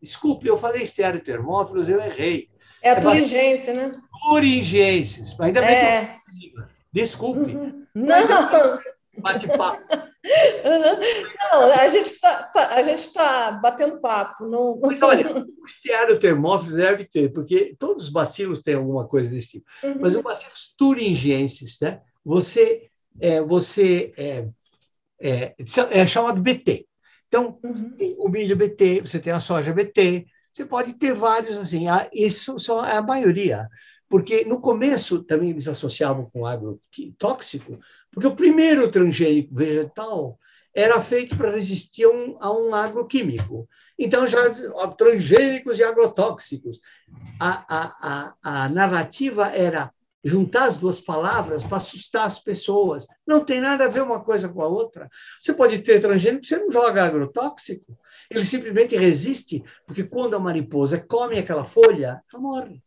Desculpe, eu falei estereotermófilos, eu errei. É a turingência, né? Turingenses. Ainda bem é. que eu Desculpe. Uhum. Não! Bate-papo. [LAUGHS] Uhum. Não, a gente está tá, a gente tá batendo papo. Não... Mas olha, [LAUGHS] o estereotermófilo deve ter, porque todos os bacilos têm alguma coisa desse tipo. Uhum. Mas o bacilos turingenses, né? Você, é, você é, é, é chamado BT. Então, uhum. o milho BT, você tem a soja BT, você pode ter vários assim. Isso só é a maioria. Porque no começo também eles associavam com agrotóxico, porque o primeiro transgênico vegetal era feito para resistir a um, a um agroquímico. Então, já transgênicos e agrotóxicos. A, a, a, a narrativa era juntar as duas palavras para assustar as pessoas. Não tem nada a ver uma coisa com a outra. Você pode ter transgênico, você não joga agrotóxico. Ele simplesmente resiste, porque quando a mariposa come aquela folha, ela morre.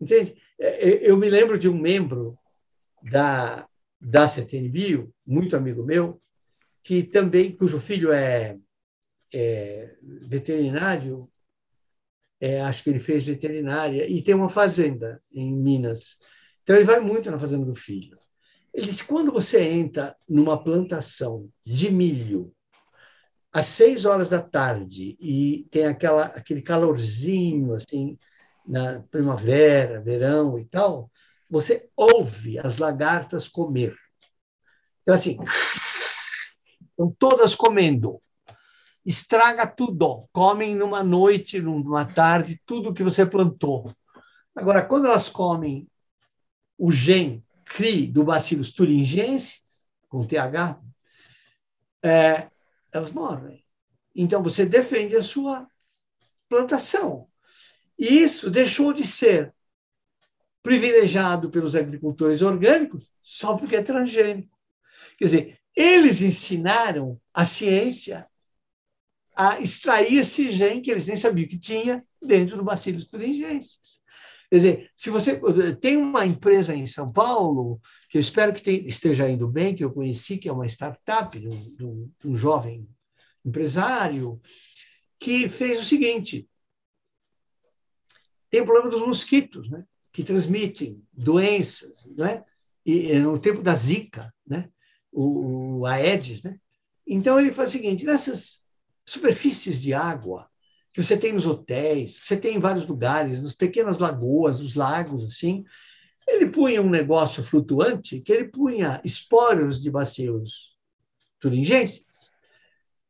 Entende? É, é, eu me lembro de um membro da, da CTN Bio, muito amigo meu, que também, cujo filho é, é veterinário, é, acho que ele fez veterinária, e tem uma fazenda em Minas. Então, ele vai muito na fazenda do filho. Ele disse: quando você entra numa plantação de milho, às seis horas da tarde, e tem aquela, aquele calorzinho, assim, na primavera, verão e tal, você ouve as lagartas comer. Então, assim, estão todas comendo. Estraga tudo. Comem numa noite, numa tarde, tudo que você plantou. Agora, quando elas comem o gen CRI do Bacillus thuringiensis, com TH, é, elas morrem. Então, você defende a sua plantação. E isso deixou de ser privilegiado pelos agricultores orgânicos só porque é transgênico. Quer dizer, eles ensinaram a ciência a extrair esse gene que eles nem sabiam que tinha dentro do Bacillus thuringiensis. Quer dizer, se você tem uma empresa em São Paulo, que eu espero que esteja indo bem, que eu conheci, que é uma startup de um, de um jovem empresário, que fez o seguinte: tem o problema dos mosquitos, né? que transmitem doenças, né? e, no tempo da Zika, né? o, o Aedes. Né? Então, ele faz o seguinte: nessas superfícies de água que você tem nos hotéis, que você tem em vários lugares, nas pequenas lagoas, nos lagos, assim, ele punha um negócio flutuante que ele punha esporos de bacilos turingenses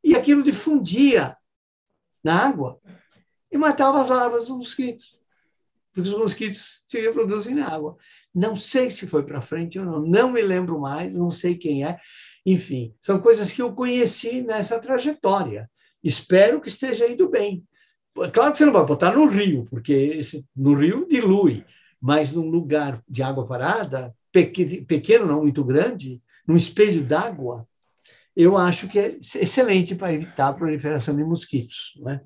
e aquilo difundia na água e matava as larvas dos mosquitos porque os mosquitos se reproduzem na água. Não sei se foi para frente ou não, não me lembro mais, não sei quem é. Enfim, são coisas que eu conheci nessa trajetória. Espero que esteja indo bem. Claro que você não vai botar no rio, porque esse, no rio dilui, mas num lugar de água parada, pequeno, não muito grande, num espelho d'água, eu acho que é excelente para evitar a proliferação de mosquitos. Não é?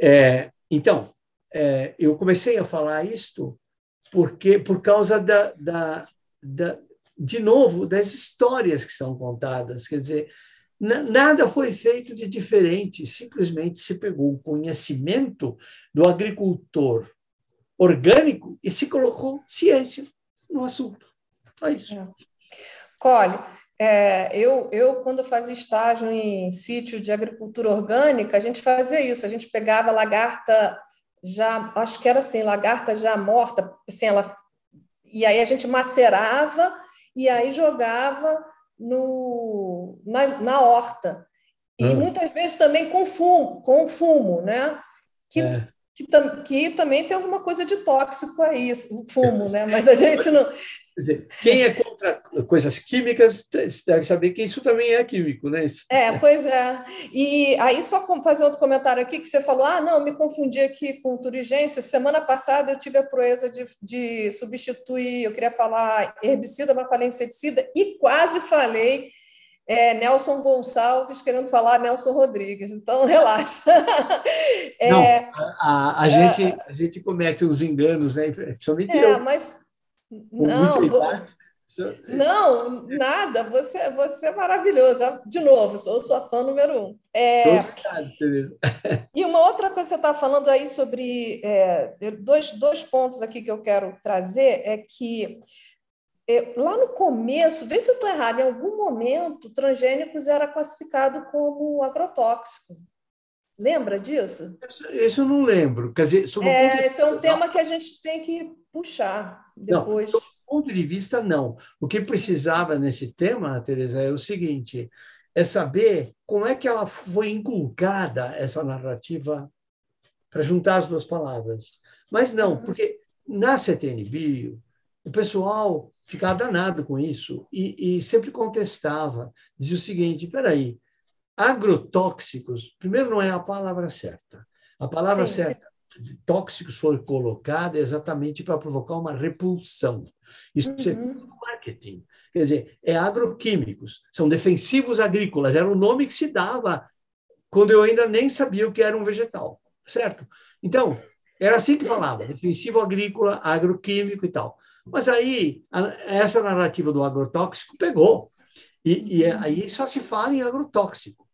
É, então, é, eu comecei a falar isto porque por causa da, da, da, de novo das histórias que são contadas quer dizer nada foi feito de diferente, simplesmente se pegou o conhecimento do agricultor orgânico e se colocou ciência no assunto. Foi isso. É. Cole, é, eu, eu, quando fazia estágio em sítio de agricultura orgânica, a gente fazia isso, a gente pegava lagarta já, acho que era assim, lagarta já morta, assim, ela, e aí a gente macerava e aí jogava no, na, na horta. E hum. muitas vezes também com fumo, com fumo né? Que, é. que, que, também tem alguma coisa de tóxico aí, o fumo, né? Mas a gente não. Quer dizer, quem é contra coisas químicas deve saber que isso também é químico, né? Isso. É, pois é. E aí, só fazer outro comentário aqui, que você falou, ah, não, me confundi aqui com turigência. Semana passada eu tive a proeza de, de substituir, eu queria falar herbicida, mas falei inseticida, e quase falei é, Nelson Gonçalves querendo falar Nelson Rodrigues. Então, [LAUGHS] relaxa. É, não, a, a, é, gente, a gente comete os enganos, né? Principalmente é, eu. mas não, não, nada. Você, você é maravilhoso. De novo, sou sua fã número um. É, [LAUGHS] e uma outra coisa que você está falando aí sobre é, dois, dois pontos aqui que eu quero trazer é que é, lá no começo, vê se eu estou errado, em algum momento, transgênicos era classificado como agrotóxico. Lembra disso? Isso eu não lembro. Quer dizer, é, esse é um tema que a gente tem que puxar depois. Não, ponto de vista, não. O que precisava nesse tema, Teresa, é o seguinte: é saber como é que ela foi inculcada, essa narrativa, para juntar as duas palavras. Mas não, uhum. porque na CTN Bio, o pessoal ficava danado com isso e, e sempre contestava. Dizia o seguinte: peraí, agrotóxicos, primeiro, não é a palavra certa. A palavra Sim. certa tóxicos foi colocada exatamente para provocar uma repulsão. Isso é uhum. é marketing. Quer dizer, é agroquímicos, são defensivos agrícolas, era o nome que se dava quando eu ainda nem sabia o que era um vegetal, certo? Então, era assim que falava, defensivo agrícola, agroquímico e tal. Mas aí, essa narrativa do agrotóxico pegou. E, e aí só se fala em agrotóxico.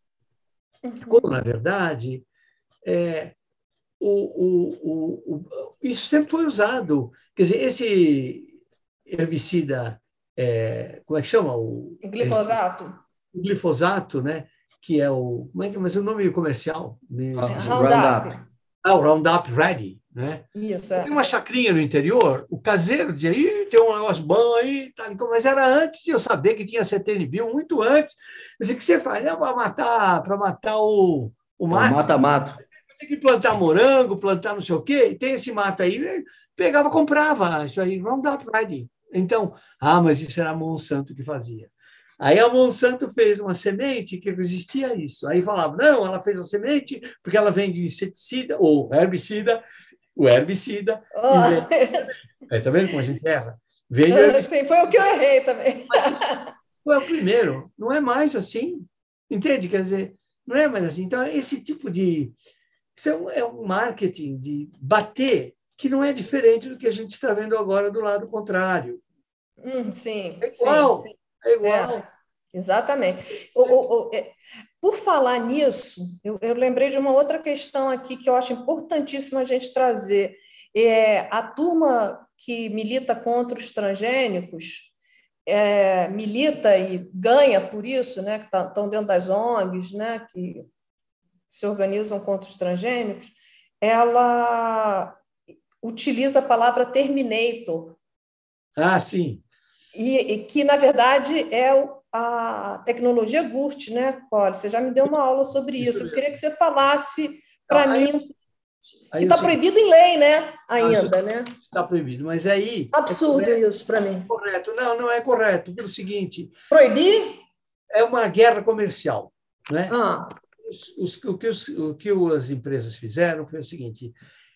Uhum. Quando, na verdade, é, o, o, o, isso sempre foi usado. Quer dizer, esse herbicida, é, como é que chama? O glifosato. O glifosato, né? Que é o. Como é que, mas é o nome comercial? Roundup. Ah, o Roundup Ready. Né? Isso, é. Tem uma chacrinha no interior, o caseiro dizia, Ih, tem um negócio bom aí, tá, mas era antes de eu saber que tinha CTN Bio, muito antes. Eu disse, o que você faz? É para matar, para matar o, o mato. Mata-mato tem que plantar morango, plantar não sei o quê, e tem esse mato aí, pegava, comprava isso aí, dá para Então, ah, mas isso era a Monsanto que fazia. Aí a Monsanto fez uma semente que resistia a isso. Aí falava, não, ela fez a semente porque ela vem de inseticida ou herbicida, o herbicida. Oh. É, tá vendo como a gente erra? Veio [LAUGHS] Sim, foi o que eu errei também. foi o primeiro, não é mais assim. Entende? Quer dizer, não é mais assim. Então, esse tipo de, isso é um, é um marketing de bater, que não é diferente do que a gente está vendo agora do lado contrário. Hum, sim. É igual. Sim, sim. É igual. É, exatamente. O, o, o, é, por falar nisso, eu, eu, lembrei de uma outra questão aqui que eu acho importantíssima a gente trazer. É, a turma que milita contra os transgênicos é, milita e ganha por isso, né, que estão tá, dentro das ONGs, né, que se organizam contra os transgênicos, ela utiliza a palavra terminator. Ah, sim. E, e que, na verdade, é a tecnologia GURT, né, Cole? Você já me deu uma aula sobre isso. Eu queria que você falasse para mim. que está proibido em lei, né? Ainda, né? Está proibido, mas aí. Absurdo é isso para mim. Correto. Não, não é correto. Pelo seguinte. Proibir? É uma guerra comercial. Né? Ah os, o, que os, o que as empresas fizeram foi o seguinte: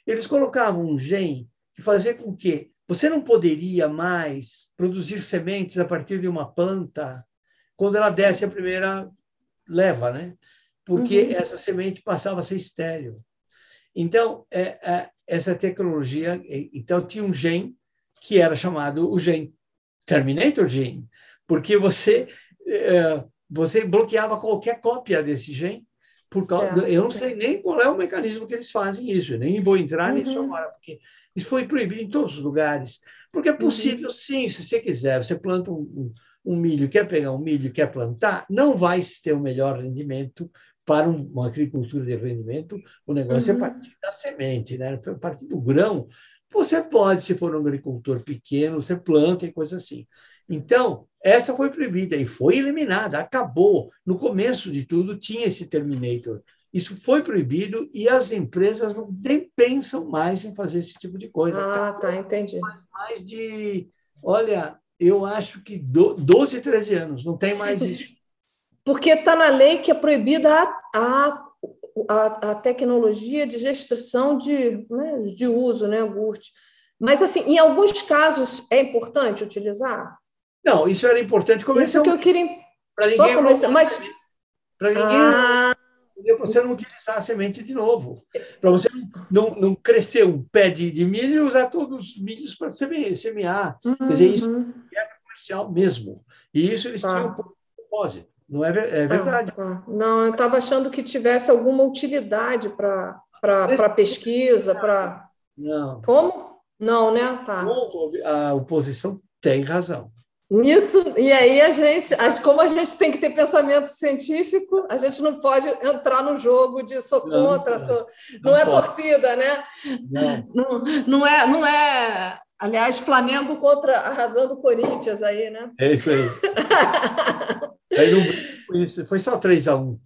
eles colocavam um gene que fazia com que você não poderia mais produzir sementes a partir de uma planta quando ela desce a primeira leva, né? Porque uhum. essa semente passava a ser estéreo. Então, é, é, essa tecnologia, então tinha um gene que era chamado o gene Terminator gene, porque você é, você bloqueava qualquer cópia desse gene. Por causa, certo, eu não sei nem qual é o mecanismo que eles fazem isso, eu nem vou entrar uhum. nisso agora, porque isso foi proibido em todos os lugares. Porque é uhum. possível, sim, se você quiser, você planta um, um, milho, quer pegar um milho, quer plantar, não vai ter o melhor rendimento para uma agricultura de rendimento, o negócio é uhum. é partir da semente, né? a partir do grão. Você pode, se for um agricultor pequeno, você planta e coisa assim. Então, essa foi proibida e foi eliminada, acabou. No começo de tudo, tinha esse Terminator. Isso foi proibido e as empresas não nem pensam mais em fazer esse tipo de coisa. Ah, tá, entendi. Mais de, olha, eu acho que 12, 13 anos, não tem mais [LAUGHS] isso. Porque está na lei que é proibida a, a, a, a tecnologia de restrição de, né, de uso, né, Gurt? Mas, assim, em alguns casos é importante utilizar? Não, isso era importante começar. Isso que eu queria. Para ninguém. Começar, mas... Para ninguém. Ah, você não utilizar a semente de novo. Para você não, não, crescer um pé de, de milho e usar todos os milhos para semear. Uhum. Quer dizer, isso uhum. é comercial mesmo. E isso eles tá. tinham um propósito. Não é, é verdade. tá. Não, eu estava achando que tivesse alguma utilidade para pesquisa, para. Não. Como? Não, né? Tá. A oposição tem razão. Nisso, e aí a gente, como a gente tem que ter pensamento científico, a gente não pode entrar no jogo de sou contra, não, sou, não, não é torcida, né? Não. não. Não, é, não é, aliás, Flamengo contra arrasando Corinthians aí, né? É isso aí. [LAUGHS] aí não, foi, foi só 3 a 1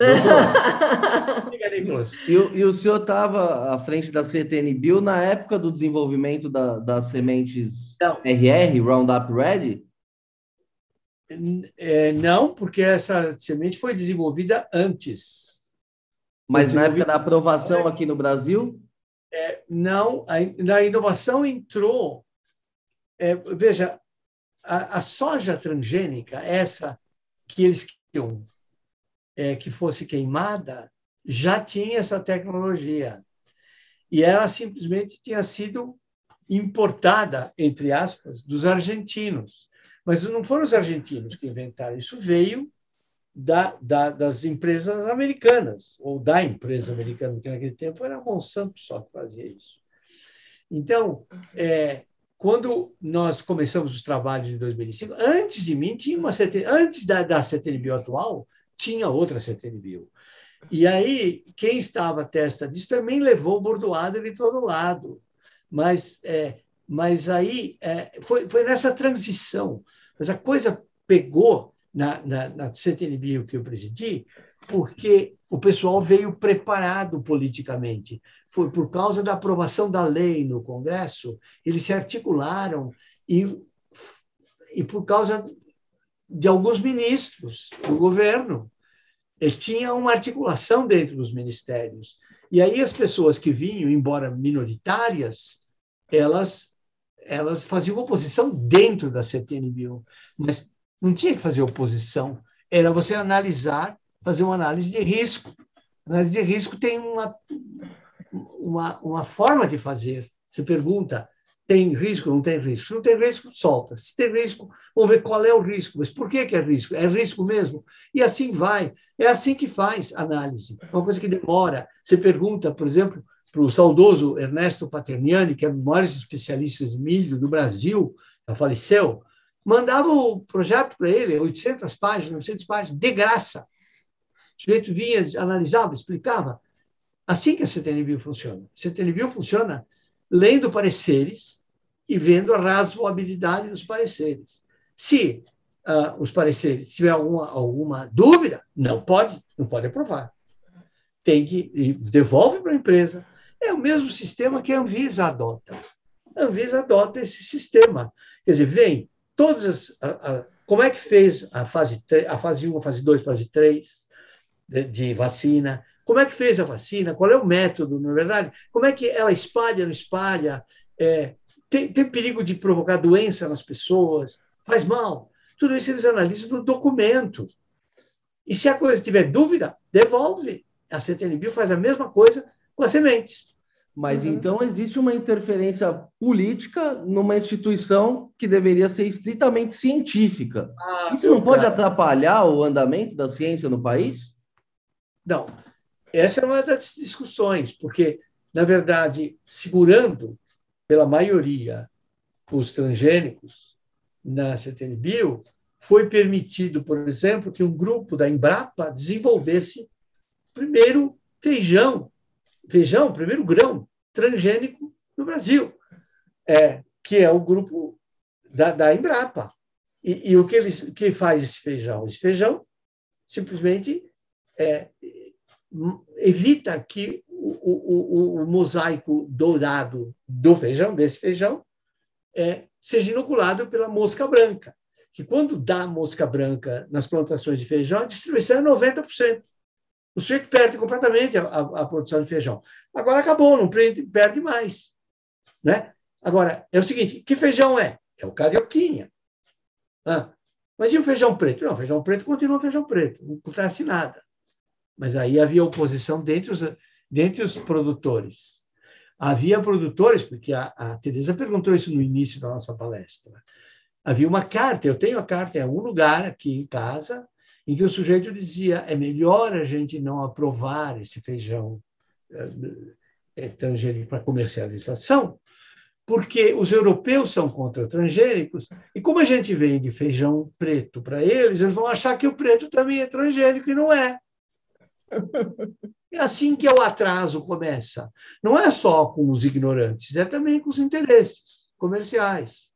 [LAUGHS] e, e, o senhor estava à frente da CTN Bill na época do desenvolvimento da, das sementes não. RR, Roundup Ready? É, não, porque essa semente foi desenvolvida antes. Mas na época da aprovação aqui no Brasil? É, não, a, a inovação entrou. É, veja, a, a soja transgênica, essa que eles queriam é, que fosse queimada já tinha essa tecnologia. E ela simplesmente tinha sido importada, entre aspas, dos argentinos. Mas não foram os argentinos que inventaram, isso veio da, da, das empresas americanas, ou da empresa americana, que naquele tempo era a Monsanto só que fazia isso. Então, é, quando nós começamos os trabalhos em 2005, antes de mim, tinha uma antes da, da CTNBio atual, tinha outra CTNBio. E aí, quem estava à testa disso também levou o bordoado de todo lado. Mas, é, mas aí é, foi, foi nessa transição. Mas a coisa pegou na, na, na CTNBio que eu presidi, porque o pessoal veio preparado politicamente. Foi por causa da aprovação da lei no Congresso, eles se articularam e, e por causa de alguns ministros do governo. E tinha uma articulação dentro dos ministérios. E aí as pessoas que vinham, embora minoritárias, elas elas faziam oposição dentro da CTNBio, mas não tinha que fazer oposição, era você analisar, fazer uma análise de risco. Análise de risco tem uma, uma, uma forma de fazer. Você pergunta, tem risco, não tem risco. Se não tem risco, solta. Se tem risco, vamos ver qual é o risco. Mas por que, que é risco? É risco mesmo? E assim vai. É assim que faz análise. Uma coisa que demora. Você pergunta, por exemplo, para o saudoso Ernesto Paterniani, que é um dos maiores especialistas de milho do Brasil, já faleceu, mandava o projeto para ele, 800 páginas, 900 páginas, de graça. O sujeito vinha, analisava, explicava. Assim que a CTNBio funciona. A CTNBio funciona lendo pareceres, e vendo a razoabilidade dos pareceres. Se uh, os pareceres tiver alguma, alguma dúvida, não pode, não pode aprovar. Tem que devolve para a empresa. É o mesmo sistema que a Anvisa adota. A Anvisa adota esse sistema. Quer dizer, vem todas as. A, a, como é que fez a fase, a fase 1, a fase 2, a fase 3 de, de vacina? Como é que fez a vacina? Qual é o método, não é verdade? Como é que ela espalha, não espalha? É, tem, tem perigo de provocar doença nas pessoas, faz mal. Tudo isso eles analisam no documento. E se a coisa tiver dúvida, devolve. A CTNBio faz a mesma coisa com as sementes. Mas uhum. então existe uma interferência política numa instituição que deveria ser estritamente científica. Ah, Isso não pode cara. atrapalhar o andamento da ciência no país? Não. Essa é uma das discussões, porque, na verdade, segurando pela maioria os transgênicos na CTNBio, foi permitido, por exemplo, que um grupo da Embrapa desenvolvesse primeiro feijão, feijão, primeiro grão transgênico no Brasil, é, que é o grupo da, da Embrapa. E, e, o que eles que faz esse feijão? Esse feijão simplesmente é, evita que o, o, o, mosaico dourado do feijão, desse feijão, é, seja inoculado pela mosca branca. Que quando dá mosca branca nas plantações de feijão, a distribuição é 90%. O sujeito perde completamente a, a, a produção de feijão. Agora acabou, não perde, perde mais. Né? Agora, é o seguinte: que feijão é? É o carioquinha. Ah, mas e o feijão preto? Não, o feijão preto continua feijão preto, não acontece nada. Mas aí havia oposição dentre os, dentre os produtores. Havia produtores, porque a, a Teresa perguntou isso no início da nossa palestra. Havia uma carta, eu tenho a carta em algum lugar aqui em casa, em que o sujeito dizia: é melhor a gente não aprovar esse feijão é, transgênico para comercialização, porque os europeus são contra transgênicos, e como a gente vende feijão preto para eles, eles vão achar que o preto também é transgênico e não é. É assim que o atraso começa. Não é só com os ignorantes, é também com os interesses comerciais.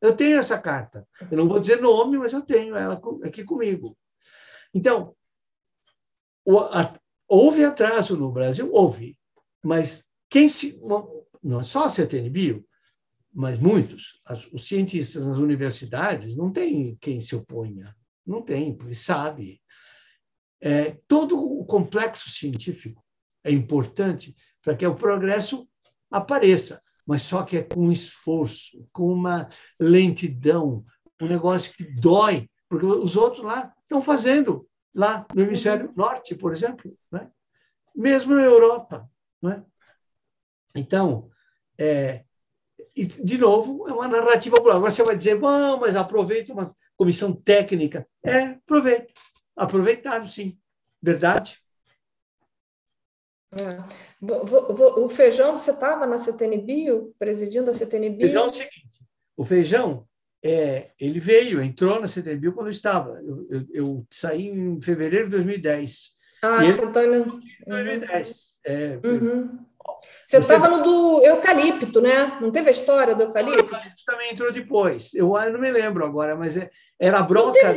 Eu tenho essa carta. Eu não vou dizer nome, mas eu tenho ela aqui comigo. Então, houve atraso no Brasil? Houve. Mas quem se. Não é só a CTN Bio, mas muitos, os cientistas nas universidades, não tem quem se oponha. Não tem, porque sabe é, todo o complexo científico é importante para que o progresso apareça, mas só que é com esforço, com uma lentidão, um negócio que dói, porque os outros lá estão fazendo, lá no hemisfério norte, por exemplo, né? mesmo na Europa. Né? Então, é, e, de novo, é uma narrativa. Agora você vai dizer, bom, mas aproveita uma comissão técnica. É, aproveita aproveitaram, sim. Verdade? É. O feijão, você estava na CTNBio, presidindo a CTNBio? Feijão é o seguinte, o feijão, é, ele veio, entrou na CTNBio quando eu estava. Eu, eu, eu saí em fevereiro de 2010. Ah, você está em 2010. É, uhum. Você estava no do eucalipto, né? Não teve a história do eucalipto? O eucalipto também entrou depois. Eu, eu não me lembro agora, mas é, era a bronca.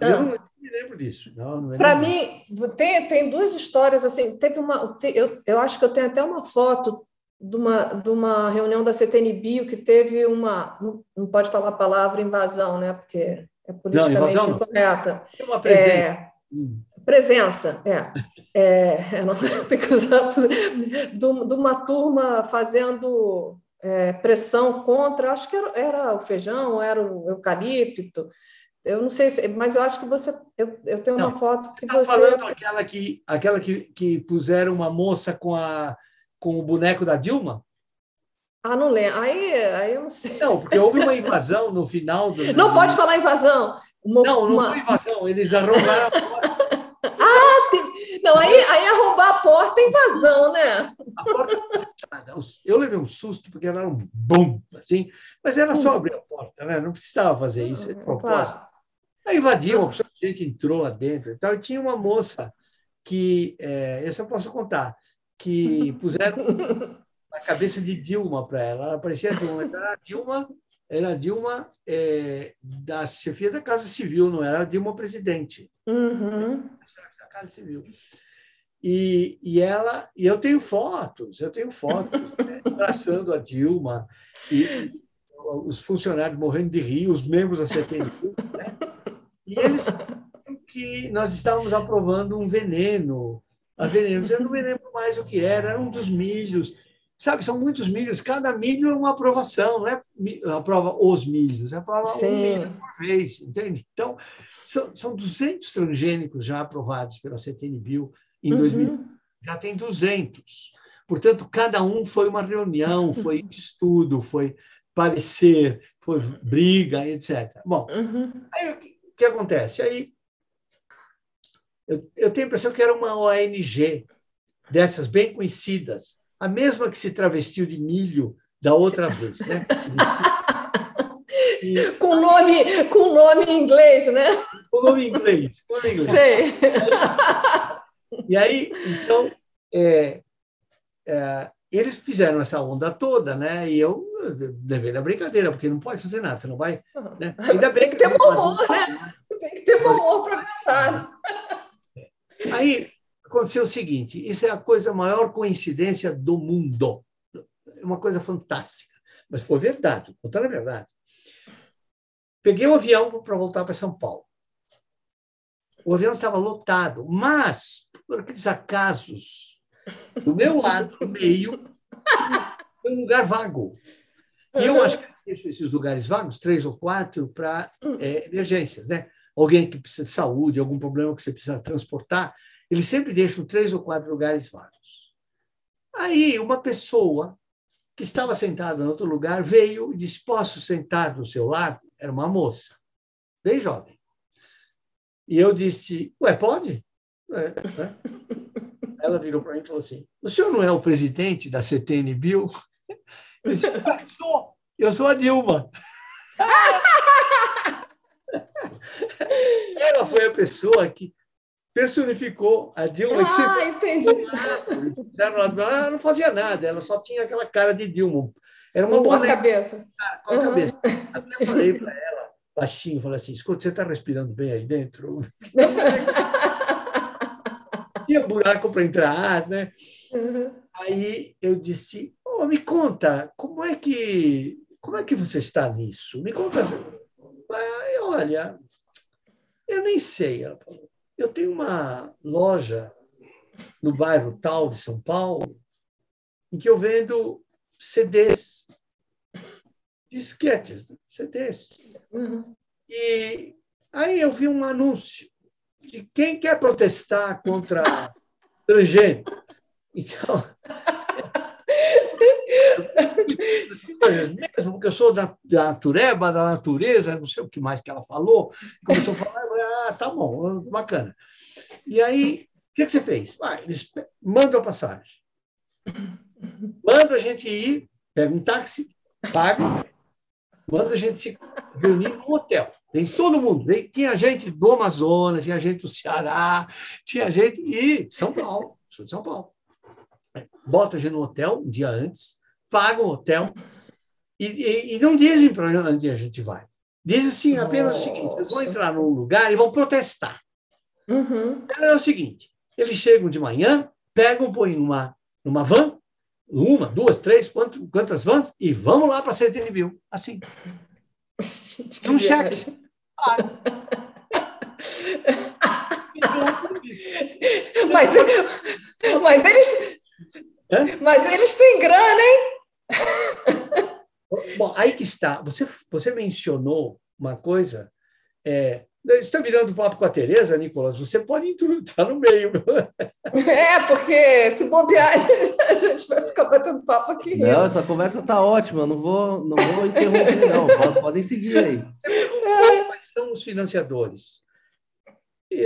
Mas eu não me lembro disso. Para mim, tem, tem duas histórias. assim. Teve uma, eu, eu acho que eu tenho até uma foto de uma, de uma reunião da CTNBio que teve uma. Não, não pode falar a palavra invasão, né? Porque é politicamente não, incorreta. Tem uma presença. É, hum. presença, é. é [LAUGHS] não [LAUGHS] tenho que usar tudo. De, de uma turma fazendo é, pressão contra, acho que era, era o feijão, era o eucalipto. Eu não sei, se, mas eu acho que você. Eu, eu tenho não, uma foto que tá você. falando aquela que, aquela que, que puseram uma moça com, a, com o boneco da Dilma? Ah, não lembro. Aí, aí eu não sei. Não, porque houve uma invasão no final do. Não pode falar invasão. Uma, não, não uma... foi invasão. Eles arrombaram a porta. ah, tem... não, aí, aí arrombar a porta é invasão, né? A porta eu levei um susto porque era um bum, assim, mas era só hum. abrir a porta, né? Não precisava fazer isso, é de propósito. Aí invadiu, a gente entrou lá dentro e tal, e tinha uma moça que, é, essa eu posso contar, que [LAUGHS] puseram na cabeça de Dilma para ela. Ela parecia Dilma, era Dilma, era Dilma é, da chefia da Casa Civil, não era Dilma presidente. Uhum. Da Casa Civil. E, e ela e eu tenho fotos, eu tenho fotos né, [LAUGHS] abraçando a Dilma e os funcionários morrendo de rir, os membros da CTI, né? E eles que nós estávamos aprovando um veneno, a veneno, eu não me lembro mais o que era, era um dos milhos. Sabe, são muitos milhos, cada milho é uma aprovação, não é aprova os milhos, é aprova Sim. um milho por vez, entende? Então, são, são 200 transgênicos já aprovados pela CTN Bio em uhum. 2000. Já tem 200. Portanto, cada um foi uma reunião, foi [LAUGHS] estudo, foi parecer, foi briga, etc. Bom, uhum. aí que, o que, acontece? Aí eu, eu tenho a impressão que era uma ONG dessas bem conhecidas, a mesma que se travestiu de milho da outra vez, né? [LAUGHS] E... com nome com nome em inglês, né? Com nome em inglês. Com nome em inglês. Sei. E aí, então, é, é, eles fizeram essa onda toda, né? E eu levei na brincadeira, porque não pode fazer nada, você não vai. Né? Ainda [LAUGHS] bem Tem que ter um humor, né? Tem que ter um humor para aguentar. [LAUGHS] Aí aconteceu o seguinte: isso é a coisa maior coincidência do mundo. É uma coisa fantástica. Mas foi verdade, contando a verdade. Peguei o um avião para voltar para São Paulo. O avião estava lotado, mas, por aqueles acasos, do meu lado, no meio, um lugar vago. E eu acho que deixo esses lugares vagos, três ou quatro, para é, emergências. Né? Alguém que precisa de saúde, algum problema que você precisa transportar, eles sempre deixam três ou quatro lugares vagos. Aí, uma pessoa que estava sentada em outro lugar veio e disse: Posso sentar do seu lado? Era uma moça, bem jovem. E eu disse: Ué, pode? É, né? [LAUGHS] Ela virou para mim e falou assim: O senhor não é o presidente da CTN Bill? Eu disse: ah, sou, eu sou a Dilma. [LAUGHS] Ela foi a pessoa que personificou a Dilma. Ah, entendi. [LAUGHS] Ela não fazia nada, ela só tinha aquela cara de Dilma. Era uma boa cabeça. Com a cabeça. Até falei para [LAUGHS] ela, baixinho, falei assim: escuta, você está respirando bem aí dentro? Tinha buraco para entrar, né? Uhum. Aí eu disse, oh, me conta, como é que como é que você está nisso? Me conta. Ah, olha, eu nem sei. Ela falou. Eu tenho uma loja no bairro tal de São Paulo em que eu vendo CDs, disquetes, né? CDs. Uhum. E aí eu vi um anúncio de quem quer protestar contra transgênico. Então, mesmo porque eu sou da, da natureba, da natureza, não sei o que mais que ela falou. Começou a falar, falei, ah, tá bom, bacana. E aí, o que, que você fez? Ah, eles mandam a passagem. Mandam a gente ir, pega um táxi, paga, manda a gente se reunir no hotel. Vem todo mundo. Vem, tinha gente do Amazonas, tinha gente do Ceará, tinha gente. E São Paulo, sou de São Paulo. Bota a gente no hotel um dia antes, pagam o hotel e, e, e não dizem para onde a gente vai. Dizem assim, apenas Nossa. o seguinte: eles vão entrar num lugar e vão protestar. Uhum. Então, é o seguinte: eles chegam de manhã, pegam, põem numa, numa van, uma, duas, três, quantas, quantas vans, e vamos lá para a CTNBio. Assim. [LAUGHS] Gente, um cheque. [LAUGHS] mas, mas eles. Mas eles têm grana, hein? Bom, aí que está. Você, você mencionou uma coisa. É, está virando papo com a Tereza, Nicolas. Você pode estar no meio. É, porque se bobear, [LAUGHS] a gente vai ficar batendo papo aqui. Não, essa conversa está ótima. Não vou, não vou interromper, não. Podem seguir aí. Quais são os financiadores?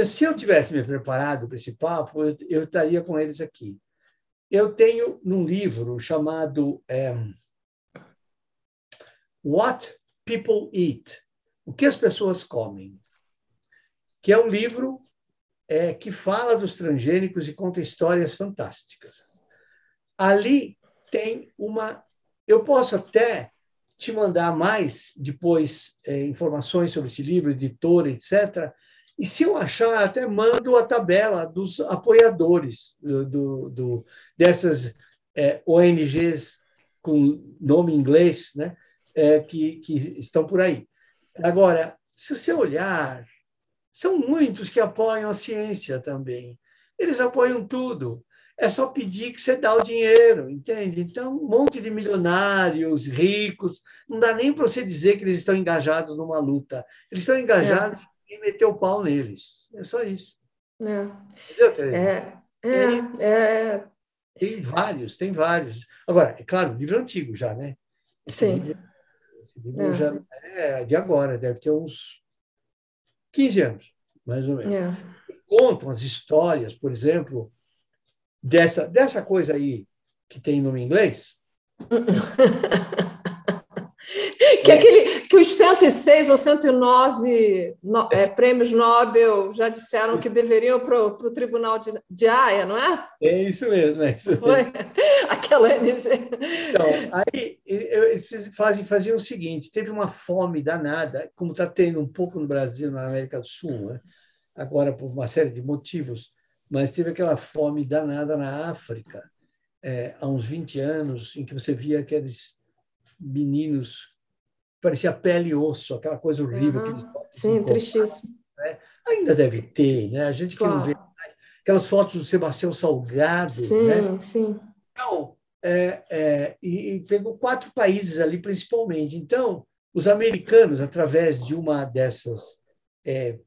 Se eu tivesse me preparado para esse papo, eu, estaria com eles aqui. Eu tenho num livro chamado é, What People Eat, o que as pessoas comem, que é um livro é, que fala dos transgênicos e conta histórias fantásticas. Ali tem uma. Eu posso até te mandar mais depois é, informações sobre esse livro, editor, etc. E se eu achar, até mando a tabela dos apoiadores do, do, do dessas é, ONGs com nome inglês, né, é, que, que estão por aí. Agora, se você olhar, são muitos que apoiam a ciência também. Eles apoiam tudo. É só pedir que você dá o dinheiro, entende? Então, um monte de milionários, ricos, não dá nem para você dizer que eles estão engajados numa luta. Eles estão engajados é e meter o pau neles. É só isso. É. Entendeu? É, é, é, Tem vários, tem vários. Agora, é claro, livro antigo já, né? Esse Sim. Livro, esse livro é. já é de agora, deve ter uns 15 anos, mais ou menos. É. Contam as histórias, por exemplo, dessa, dessa coisa aí que tem nome inglês. [LAUGHS] que, aquele, que os 106 ou 109 no, é, prêmios Nobel já disseram que deveriam para o Tribunal de, de Haia, não é? É isso mesmo, é isso Foi [LAUGHS] aquela NG. Então, aí eles fazem, faziam o seguinte: teve uma fome danada, como está tendo um pouco no Brasil, na América do Sul, né? agora por uma série de motivos, mas teve aquela fome danada na África, é, há uns 20 anos, em que você via aqueles meninos parecia pele e osso, aquela coisa horrível. Uhum. Sim, tristíssimo. Né? Ainda deve ter, né? A gente que claro. não vê mais. Aquelas fotos do Sebastião Salgado. Sim, né? sim. Então, é, é, e, e, pegou quatro países ali, principalmente. Então, os americanos, através de uma dessas é, é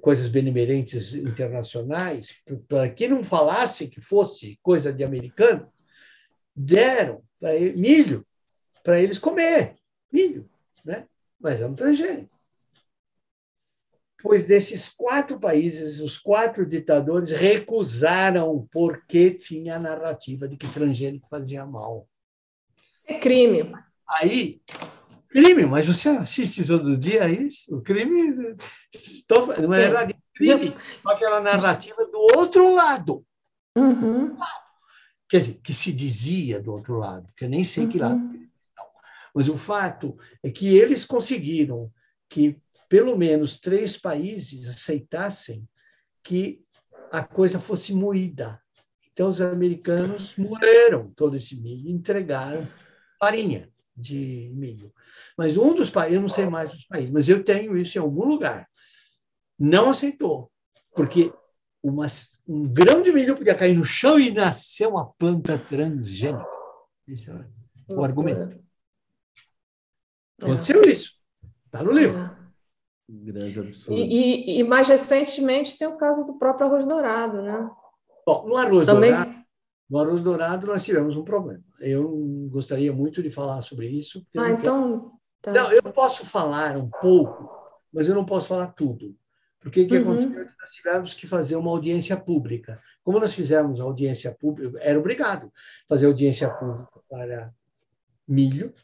coisas benemerentes internacionais, para que não falasse que fosse coisa de americano, deram milho para eles comer milho, né? mas é um transgênico. Pois desses quatro países, os quatro ditadores recusaram porque tinha a narrativa de que transgênico fazia mal. É crime. Aí, crime, mas você assiste todo dia isso? O crime não é verdade, crime, com aquela narrativa do outro lado. Uhum. Quer dizer, que se dizia do outro lado, que eu nem sei uhum. que lado mas o fato é que eles conseguiram que pelo menos três países aceitassem que a coisa fosse moída. Então, os americanos moeram todo esse milho, entregaram farinha de milho. Mas um dos países, eu não sei mais dos países, mas eu tenho isso em algum lugar, não aceitou, porque uma, um grão de milho podia cair no chão e nascer uma planta transgênica. Esse é o argumento. Aconteceu é. isso. Está no livro. É. Grande absurdo. E, e, e, mais recentemente tem o caso do próprio arroz dourado, né? Bom, no arroz Também... dourado, no arroz dourado nós tivemos um problema. Eu gostaria muito de falar sobre isso. Ah, não então. Tá. Não, eu posso falar um pouco, mas eu não posso falar tudo. Porque o que uhum. aconteceu? Nós tivemos que fazer uma audiência pública. Como nós fizemos audiência pública, era obrigado fazer audiência pública para milho,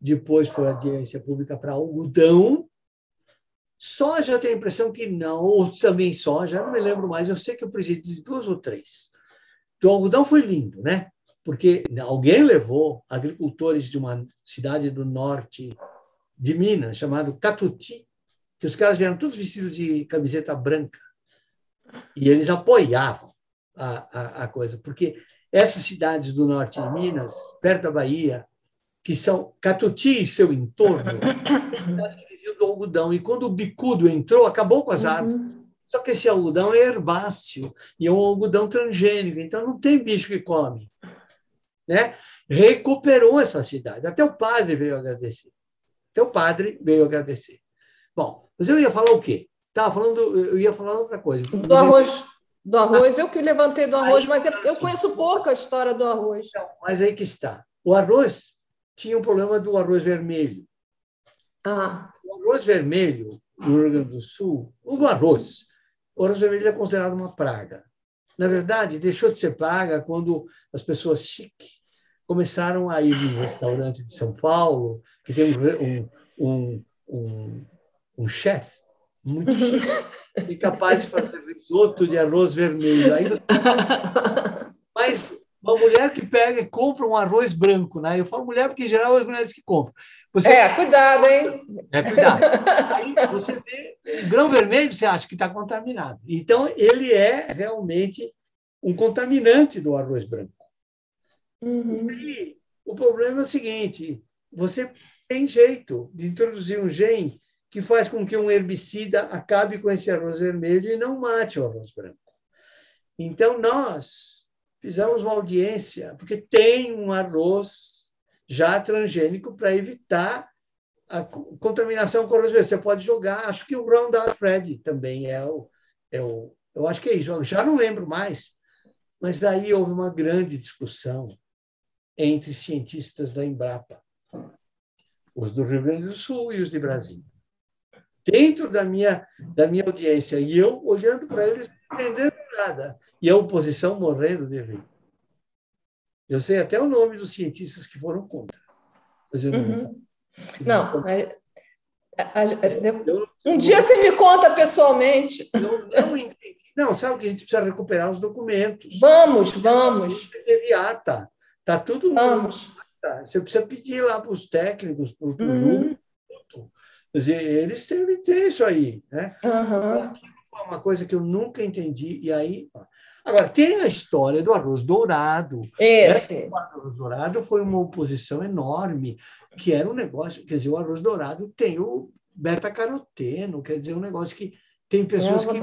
depois foi audiência pública para algodão. Soja, eu tenho a impressão que não, ou também soja, não me lembro mais, eu sei que eu presidi duas ou três. Do algodão foi lindo, né? Porque alguém levou agricultores de uma cidade do norte de Minas, chamado Catuti, que os caras vieram todos vestidos de camiseta branca. E eles apoiavam a, a, a coisa, porque essas cidades do norte de Minas, perto da Bahia, que são Catuti e seu entorno, cidades que viviam do algodão. E quando o bicudo entrou, acabou com as uhum. Só que esse algodão é herbáceo e é um algodão transgênico, então não tem bicho que come. Né? Recuperou essa cidade. Até o padre veio agradecer. Até o padre veio agradecer. Bom, mas eu ia falar o quê? Estava falando, eu ia falar outra coisa. Do arroz. Do arroz, eu que levantei do arroz, mas eu conheço pouco a história do arroz. Então, mas aí que está. O arroz tinha um problema do arroz vermelho. Ah. O arroz vermelho, no Rio Grande do Sul, o arroz, arroz vermelho é considerado uma praga. Na verdade, deixou de ser praga quando as pessoas chiques começaram a ir no restaurante de São Paulo, que tem um, um, um, um chefe muito chique e capaz de fazer risoto de arroz vermelho. Aí você... [LAUGHS] Mas uma mulher que pega e compra um arroz branco, né? Eu falo mulher porque, em geral, as mulheres que compram. Você... É, cuidado, hein? É, cuidado. Aí você vê o grão vermelho, você acha que está contaminado. Então, ele é realmente um contaminante do arroz branco. Uhum. E o problema é o seguinte: você tem jeito de introduzir um gene que faz com que um herbicida acabe com esse arroz vermelho e não mate o arroz branco. Então, nós fizemos uma audiência, porque tem um arroz já transgênico para evitar a contaminação com verde. Você pode jogar, acho que o Roundup Red também é o, é o. Eu acho que é isso, eu já não lembro mais. Mas aí houve uma grande discussão entre cientistas da Embrapa, os do Rio Grande do Sul e os de Brasília. Dentro da minha, da minha audiência, e eu olhando para eles, não entendendo nada, e a oposição morrendo de rir. Eu sei até o nome dos cientistas que foram contra. Mas eu não, uhum. não um dia você me conta pessoalmente. Não, não, não, sabe que a gente precisa recuperar os documentos. Vamos, vamos. Teve ata. Está tudo. Vamos. Você precisa pedir lá para os técnicos, para o uhum. Quer dizer, eles têm que ter isso aí. Né? Uhum. É uma coisa que eu nunca entendi. E aí. Agora, tem a história do arroz dourado. Esse. O arroz dourado foi uma oposição enorme, que era um negócio. Quer dizer, o arroz dourado tem o beta-caroteno, quer dizer, um negócio que tem pessoas que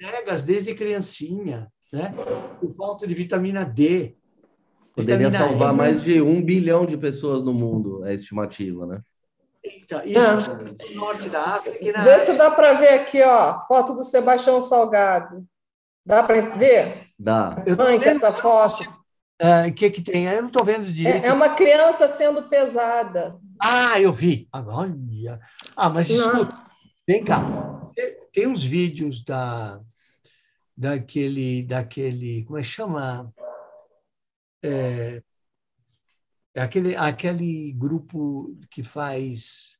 cegas desde criancinha, né? Por falta de vitamina D. Poderia vitamina salvar e, mais de um bilhão de pessoas no mundo, é a estimativa, né? Então, isso é. no norte da África. Vê se dá para ver aqui, ó, foto do Sebastião Salgado. Dá para ver? Dá. Mãe, que essa foto. O uh, que, que tem? Eu não estou vendo direito. É, é, uma criança sendo pesada. Ah, eu vi. Olha. Ah, mas escuta, vem cá. Tem uns vídeos da, daquele, daquele, como é que chama? É, aquele, aquele grupo que faz,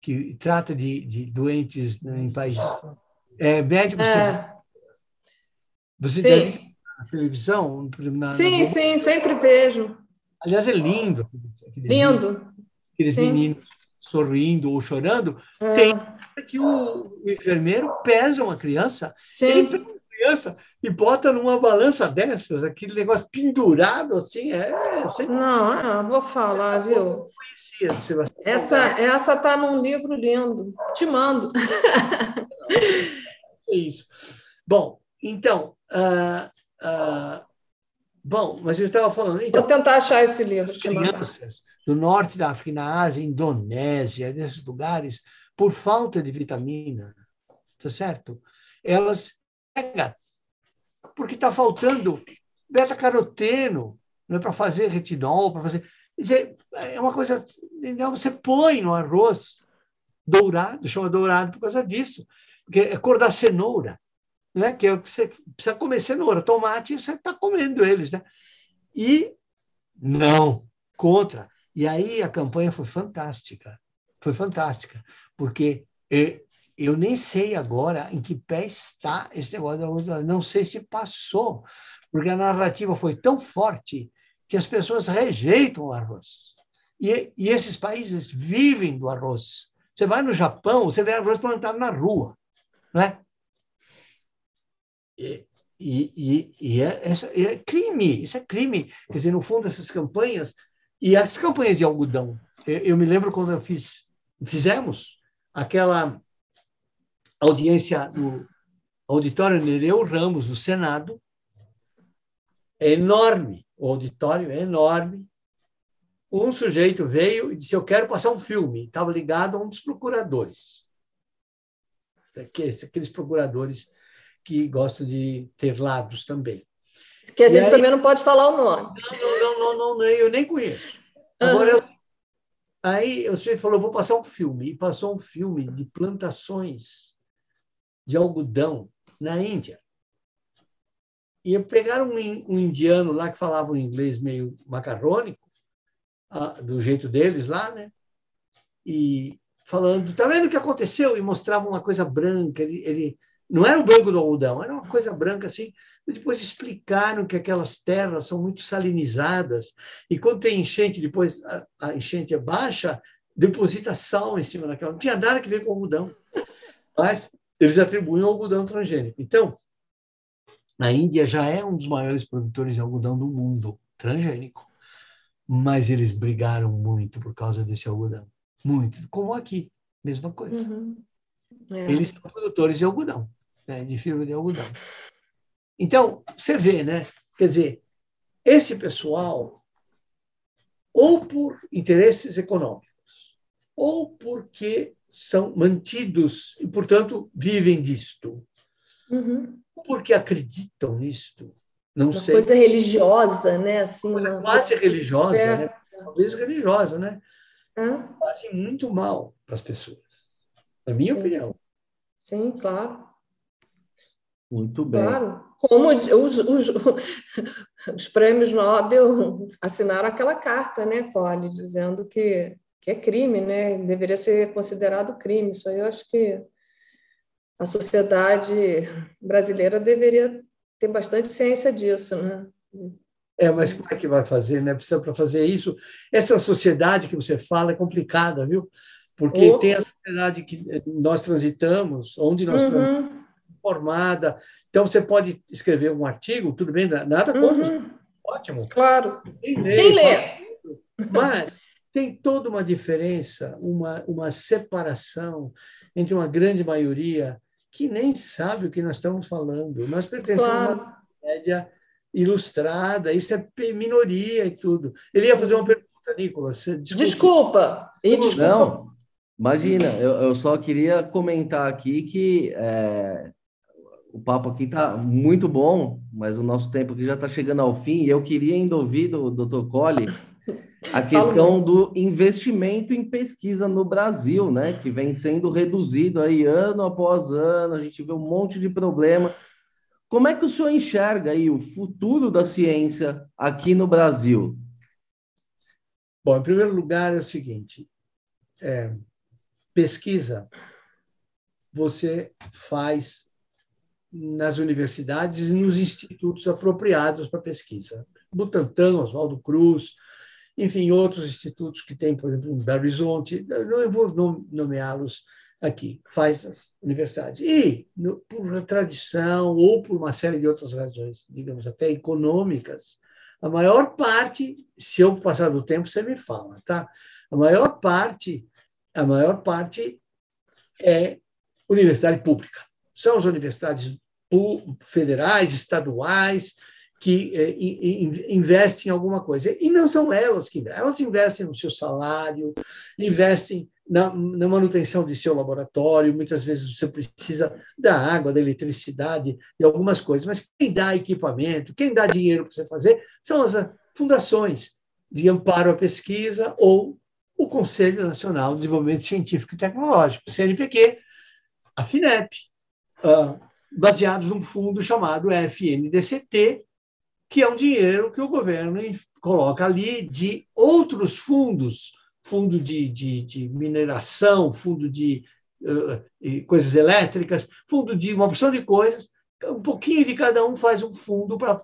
que trata de, de doentes em países. É, médicos. É. Você sim. na televisão? Na, sim, na sim, sempre vejo. Aliás, é lindo. Lindo. Aqueles sim. meninos sorrindo ou chorando. É. Tem que o, o, enfermeiro pesa uma criança. Sim. Ele pega uma criança e bota numa balança dessas, aquele negócio pendurado assim. É, Não, é, vou falar, viu? Eu conhecia, essa essa está num livro lindo. Te mando. [LAUGHS] É isso. Bom, então, Uh, uh, bom, mas eu estava falando. Então, Vou tentar achar esse livro. Crianças do norte da África, na Ásia, Indonésia, nesses lugares, por falta de vitamina, tá certo? Elas pegam, porque está faltando beta-caroteno, não é para fazer retinol, para fazer. Dizer, é uma coisa. Então você põe no arroz dourado, chama dourado por causa disso, porque é cor da cenoura né? que é você precisa comer cenoura, tomate, você está comendo eles. Né? E não, contra. E aí a campanha foi fantástica, foi fantástica, porque eu nem sei agora em que pé está esse negócio, não sei se passou, porque a narrativa foi tão forte que as pessoas rejeitam o arroz. E, e esses países vivem do arroz. Você vai no Japão, você vê arroz plantado na rua. Não é? E, e, e é, é, crime, isso é crime. Quer dizer, no fundo, essas campanhas, e as campanhas de algodão, eu, eu me lembro quando eu fiz, fizemos aquela audiência no auditório Nereu Ramos, do Senado, é enorme, o auditório é enorme. Um sujeito veio e disse: Eu quero passar um filme. Estava ligado a um dos procuradores. Aqueles procuradores que gostam de ter lados também. Que a gente aí, também não pode falar o nome. Não, não, não, não, não eu nem conheço. Agora, eu, aí o sujeito falou, vou passar um filme. E passou um filme de plantações de algodão na Índia. E pegaram um, indiano lá que falava um inglês meio macarrônico, do jeito deles lá, né? E falando, tá vendo o que aconteceu? E mostrava uma coisa branca. Ele, ele não era o branco do algodão, era uma coisa branca assim. Depois explicaram que aquelas terras são muito salinizadas e quando tem enchente, depois a, a enchente é baixa, deposita sal em cima daquela. Não tinha nada que ver com algodão. Mas eles atribuem ao algodão transgênico. Então, a Índia já é um dos maiores produtores de algodão do mundo, transgênico. Mas eles brigaram muito por causa desse algodão. Muito. Como aqui, mesma coisa. Uhum. É. Eles são produtores de algodão né, de fibra de algodão. Então, você vê, né? Quer dizer, esse pessoal, ou por interesses econômicos, ou porque são mantidos e, portanto, vivem disto, uhum. porque acreditam nisto, Não uma sei. coisa religiosa, né? Assim, Coisa uma quase religiosa, né? Talvez religiosa, né? Hã? Fazem muito mal para as pessoas. Na minha Sim. opinião. Sim, claro, Muito bem. claro. Como os, os, os [LAUGHS] prêmios Nobel assinaram aquela carta, né, Cole, dizendo que, que é crime, né? Deveria ser considerado crime. Isso aí eu acho que a sociedade brasileira deveria ter bastante ciência disso, né? É, mas como é que vai fazer, né? Precisa para fazer isso. Essa sociedade que você fala é complicada, viu? Porque Oh. tem a sociedade que nós transitamos, onde nós estamos Uhum, formada. Então você pode escrever um artigo, tudo bem, nada contra, uhum, ótimo. claro. Quem fala lê? Mas tem toda uma diferença, uma, uma separação entre uma grande maioria que nem sabe o que nós estamos falando. Nós pertencemos a uma Claro. média ilustrada, isso é minoria e tudo. Ele ia fazer uma pergunta, Nicolas. Desculpa. Desculpa. E desculpa. Não, imagina, eu, eu só queria comentar aqui que é, o papo aqui está muito bom, mas o nosso tempo aqui já está chegando ao fim, e eu queria ainda ouvir do Dr. Colli a questão do investimento em pesquisa no Brasil, né? Que vem sendo reduzido aí ano após ano, a gente vê um monte de problema. Como é que o senhor enxerga aí o futuro da ciência aqui no Brasil? Bom, em primeiro lugar é o seguinte: é, pesquisa você faz nas universidades e nos institutos apropriados para pesquisa. Butantan, Oswaldo Cruz, enfim, outros institutos que tem, por exemplo, em Belo Horizonte, não vou nom- nomeá-los aqui, faz as universidades. E, no- por tradição ou por uma série de outras razões, digamos até econômicas, a maior parte, se eu passar do tempo, você me fala, tá? A maior parte, a maior parte é universidade pública. São as universidades federais, estaduais, que in- investem em alguma coisa. E não são elas que investem, elas investem no seu salário, investem na, na manutenção de seu laboratório, muitas vezes você precisa da água, da eletricidade e algumas coisas, mas quem dá equipamento, quem dá dinheiro para você fazer, são as fundações de amparo à pesquisa ou o Conselho Nacional de Desenvolvimento Científico e Tecnológico, CNPq, a FINEP, ah, baseados num fundo chamado FNDCT, que é um dinheiro que o governo coloca ali de outros fundos, fundo de, de, de mineração, fundo de uh, coisas elétricas, fundo de uma opção de coisas, um pouquinho de cada um faz um fundo para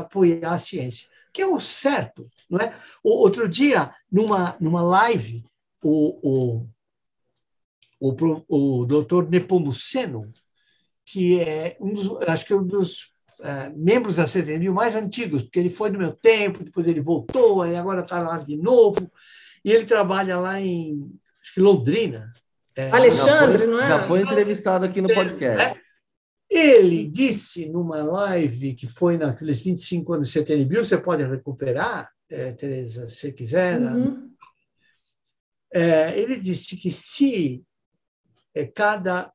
apoiar a ciência, que é o certo, não é? O, outro dia, numa, numa live, o, o, o, o doutor Nepomuceno, que é um dos, acho que é um dos uh, membros da CVM mais antigos, porque ele foi no meu tempo, depois ele voltou, e agora está lá de novo, e ele trabalha lá em acho que Londrina. É, Alexandre, foi, não é? Já foi entrevistado aqui no podcast. É, ele disse numa live que foi naqueles 25 anos de CTNBio, você pode recuperar, é, Tereza, se quiser. Uhum. É, ele disse que se é, cada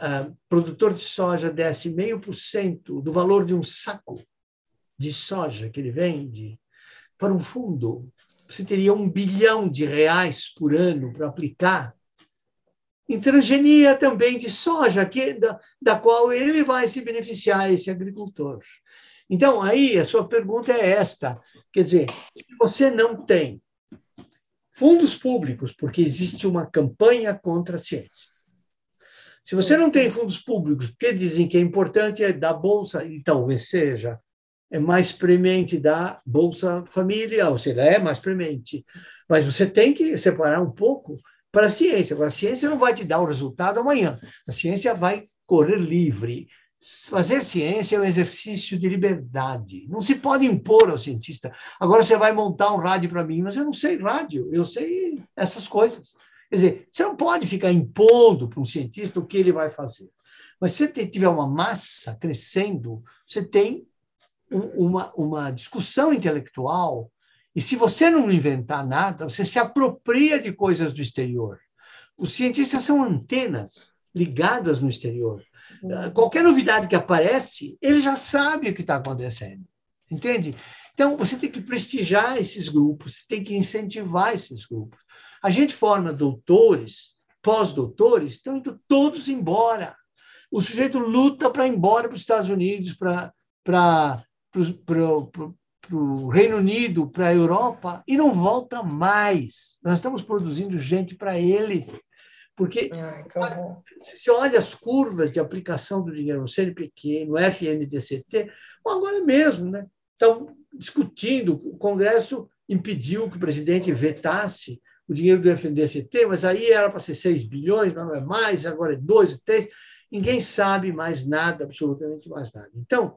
uh, produtor de soja desse meio por cento do valor de um saco de soja que ele vende para um fundo, você teria um bilhão de reais por ano para aplicar em transgenia também de soja, que, da, da qual ele vai se beneficiar, esse agricultor. Então, aí a sua pergunta é esta: quer dizer, se você não tem fundos públicos, porque existe uma campanha contra a ciência, se você não tem fundos públicos, porque dizem que é importante é dar bolsa, e talvez seja, é mais premente dar Bolsa Família, ou seja, é mais premente. Mas você tem que separar um pouco para a ciência. A ciência não vai te dar o resultado amanhã. A ciência vai correr livre. Fazer ciência é um exercício de liberdade. Não se pode impor ao cientista. Agora você vai montar um rádio para mim, mas eu não sei rádio, eu sei essas coisas. Quer dizer, você não pode ficar impondo para um cientista o que ele vai fazer. Mas se você tiver uma massa crescendo, você tem uma, uma discussão intelectual, e se você não inventar nada, você se apropria de coisas do exterior. Os cientistas são antenas ligadas no exterior. Uhum. Qualquer novidade que aparece, ele já sabe o que está acontecendo. Entende? Então, você tem que prestigiar esses grupos, tem que incentivar esses grupos. A gente forma doutores, pós-doutores, estão indo todos embora. O sujeito luta para ir embora para os Estados Unidos, para o Reino Unido, para a Europa, e não volta mais. Nós estamos produzindo gente para eles. Porque Ai, se você olha as curvas de aplicação do dinheiro no CNPq, no FNDCT, agora mesmo, né? Estão discutindo, o Congresso impediu que o presidente vetasse o dinheiro do FNDCT, mas aí era para ser 6 bilhões, não é mais, agora é 2, 3. Ninguém sabe mais nada, absolutamente mais nada. Então,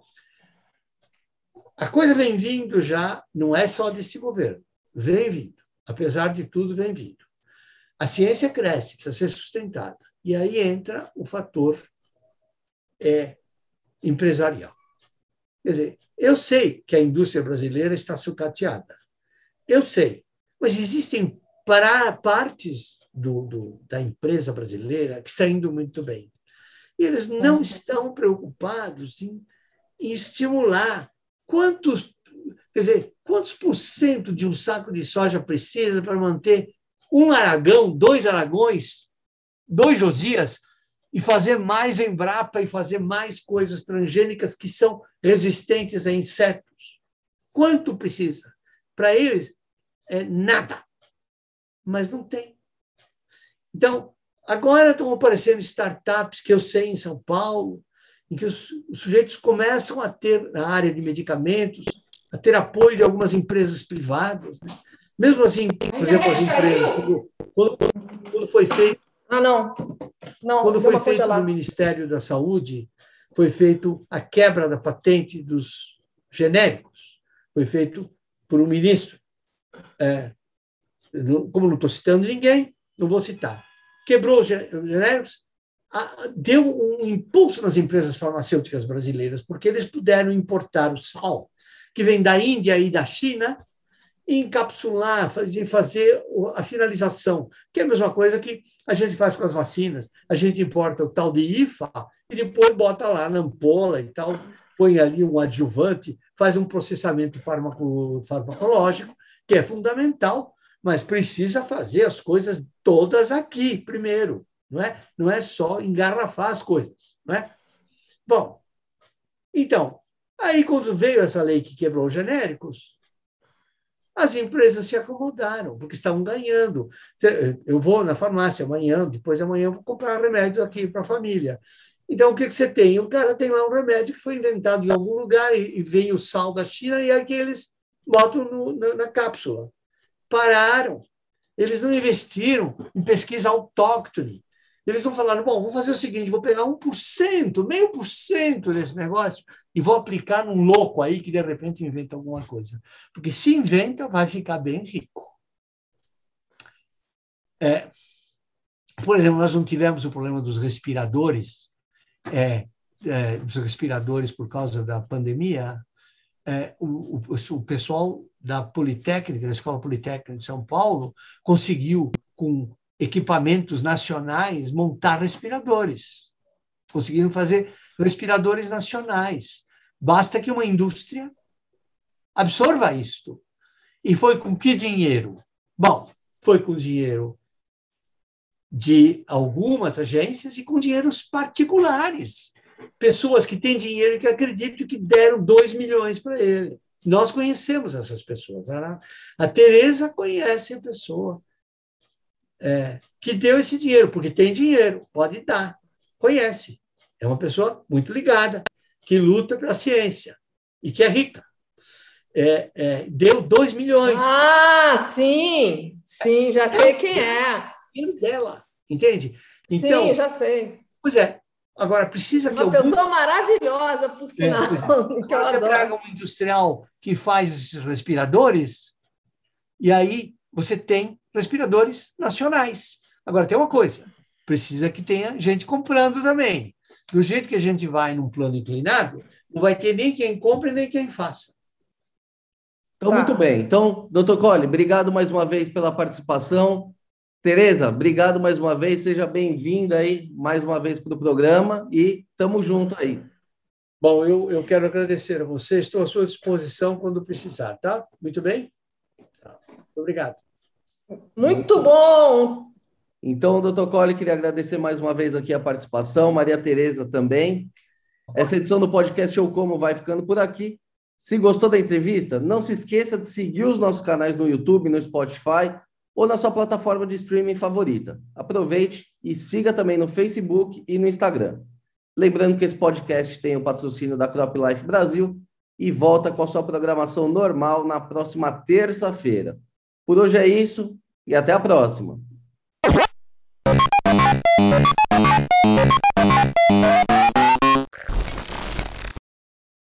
a coisa vem vindo já, não é só desse governo, vem vindo. Apesar de tudo, vem vindo. A ciência cresce, precisa ser sustentada. E aí entra o fator é, empresarial. Quer dizer, eu sei que a indústria brasileira está sucateada. Eu sei. Mas existem para partes do, do, da empresa brasileira que está indo muito bem. E eles não uhum. estão preocupados em, em estimular quantos, quer dizer, quantos por cento de um saco de soja precisa para manter um aragão, dois aragões, dois Josias, e fazer mais Embrapa e fazer mais coisas transgênicas que são resistentes a insetos. Quanto precisa? Para eles, é nada. Mas não tem. Então, agora estão aparecendo startups que eu sei em São Paulo, em que os, sujeitos começam a ter, na área de medicamentos, a ter apoio de algumas empresas privadas. Né? Mesmo assim, por exemplo, as empresas, quando, quando foi feito. Ah, não. não quando foi feito no Ministério da Saúde, foi feito a quebra da patente dos genéricos. Foi feito por um ministro. É, como não estou citando ninguém, não vou citar. Quebrou os genéricos, deu um impulso nas empresas farmacêuticas brasileiras, porque eles puderam importar o sal, que vem da Índia e da China, encapsular, fazer, fazer a finalização, que é a mesma coisa que a gente faz com as vacinas. A gente importa o tal de IFA e depois bota lá na ampola e tal, põe ali um adjuvante, faz um processamento farmaco, farmacológico, que é fundamental, mas precisa fazer as coisas todas aqui primeiro, não é? Não é só engarrafar as coisas, não é? Bom, então, aí quando veio essa lei que quebrou os genéricos, as empresas se acomodaram, porque estavam ganhando. Eu vou na farmácia amanhã, depois de amanhã, vou comprar remédio aqui para a família. Então, o que, que você tem? O cara tem lá um remédio que foi inventado em algum lugar e, e vem o sal da China e aqui eles botam no, na, na cápsula. Pararam. Eles não investiram em pesquisa autóctone. Eles não falaram, bom, vou fazer o seguinte, vou pegar 1%, meio por cento desse negócio e vou aplicar num louco aí que de repente inventa alguma coisa. Porque se inventa, vai ficar bem rico. É, por exemplo, nós não tivemos o problema dos respiradores, é, é, dos respiradores por causa da pandemia. É, o, o, o pessoal da Politécnica, da Escola Politécnica de São Paulo, conseguiu, com equipamentos nacionais, montar respiradores. Conseguiram fazer respiradores nacionais. Basta que uma indústria absorva isto. E foi com que dinheiro? Bom, foi com dinheiro de algumas agências e com dinheiros particulares. Pessoas que têm dinheiro que acreditam que deram 2 milhões para ele. Nós conhecemos essas pessoas. A Tereza conhece a pessoa é, que deu esse dinheiro, porque tem dinheiro, pode dar, conhece. É uma pessoa muito ligada, que luta pela ciência e que é rica. É, é, deu 2 milhões. Ah, sim, sim, já sei quem é. Dela, entende? Então, sim, já sei. Pois é. Agora, precisa que. Uma pessoa maravilhosa, por é, sinal. É, [LAUGHS] que eu você adoro. pega um industrial que faz esses respiradores, e aí você tem respiradores nacionais. Agora, tem uma coisa: precisa que tenha gente comprando também. Do jeito que a gente vai num plano inclinado, não vai ter nem quem compre nem quem faça. Então, tá. muito bem. Então, doutor Colli, obrigado mais uma vez pela participação. Tereza, obrigado mais uma vez, seja bem-vinda aí mais uma vez para o programa e estamos junto aí. Bom, eu, eu quero agradecer a você, estou à sua disposição quando precisar, tá? Muito bem? Obrigado. Muito bom! Então, doutor Colli, queria agradecer mais uma vez aqui a participação, Maria Tereza também. Essa edição do podcast Show Como vai ficando por aqui. Se gostou da entrevista, não se esqueça de seguir os nossos canais no YouTube, no Spotify ou na sua plataforma de streaming favorita. Aproveite e siga também no Facebook e no Instagram. Lembrando que esse podcast tem o patrocínio da Crop Life Brasil e volta com a sua programação normal na próxima terça-feira. Por hoje é isso e até a próxima.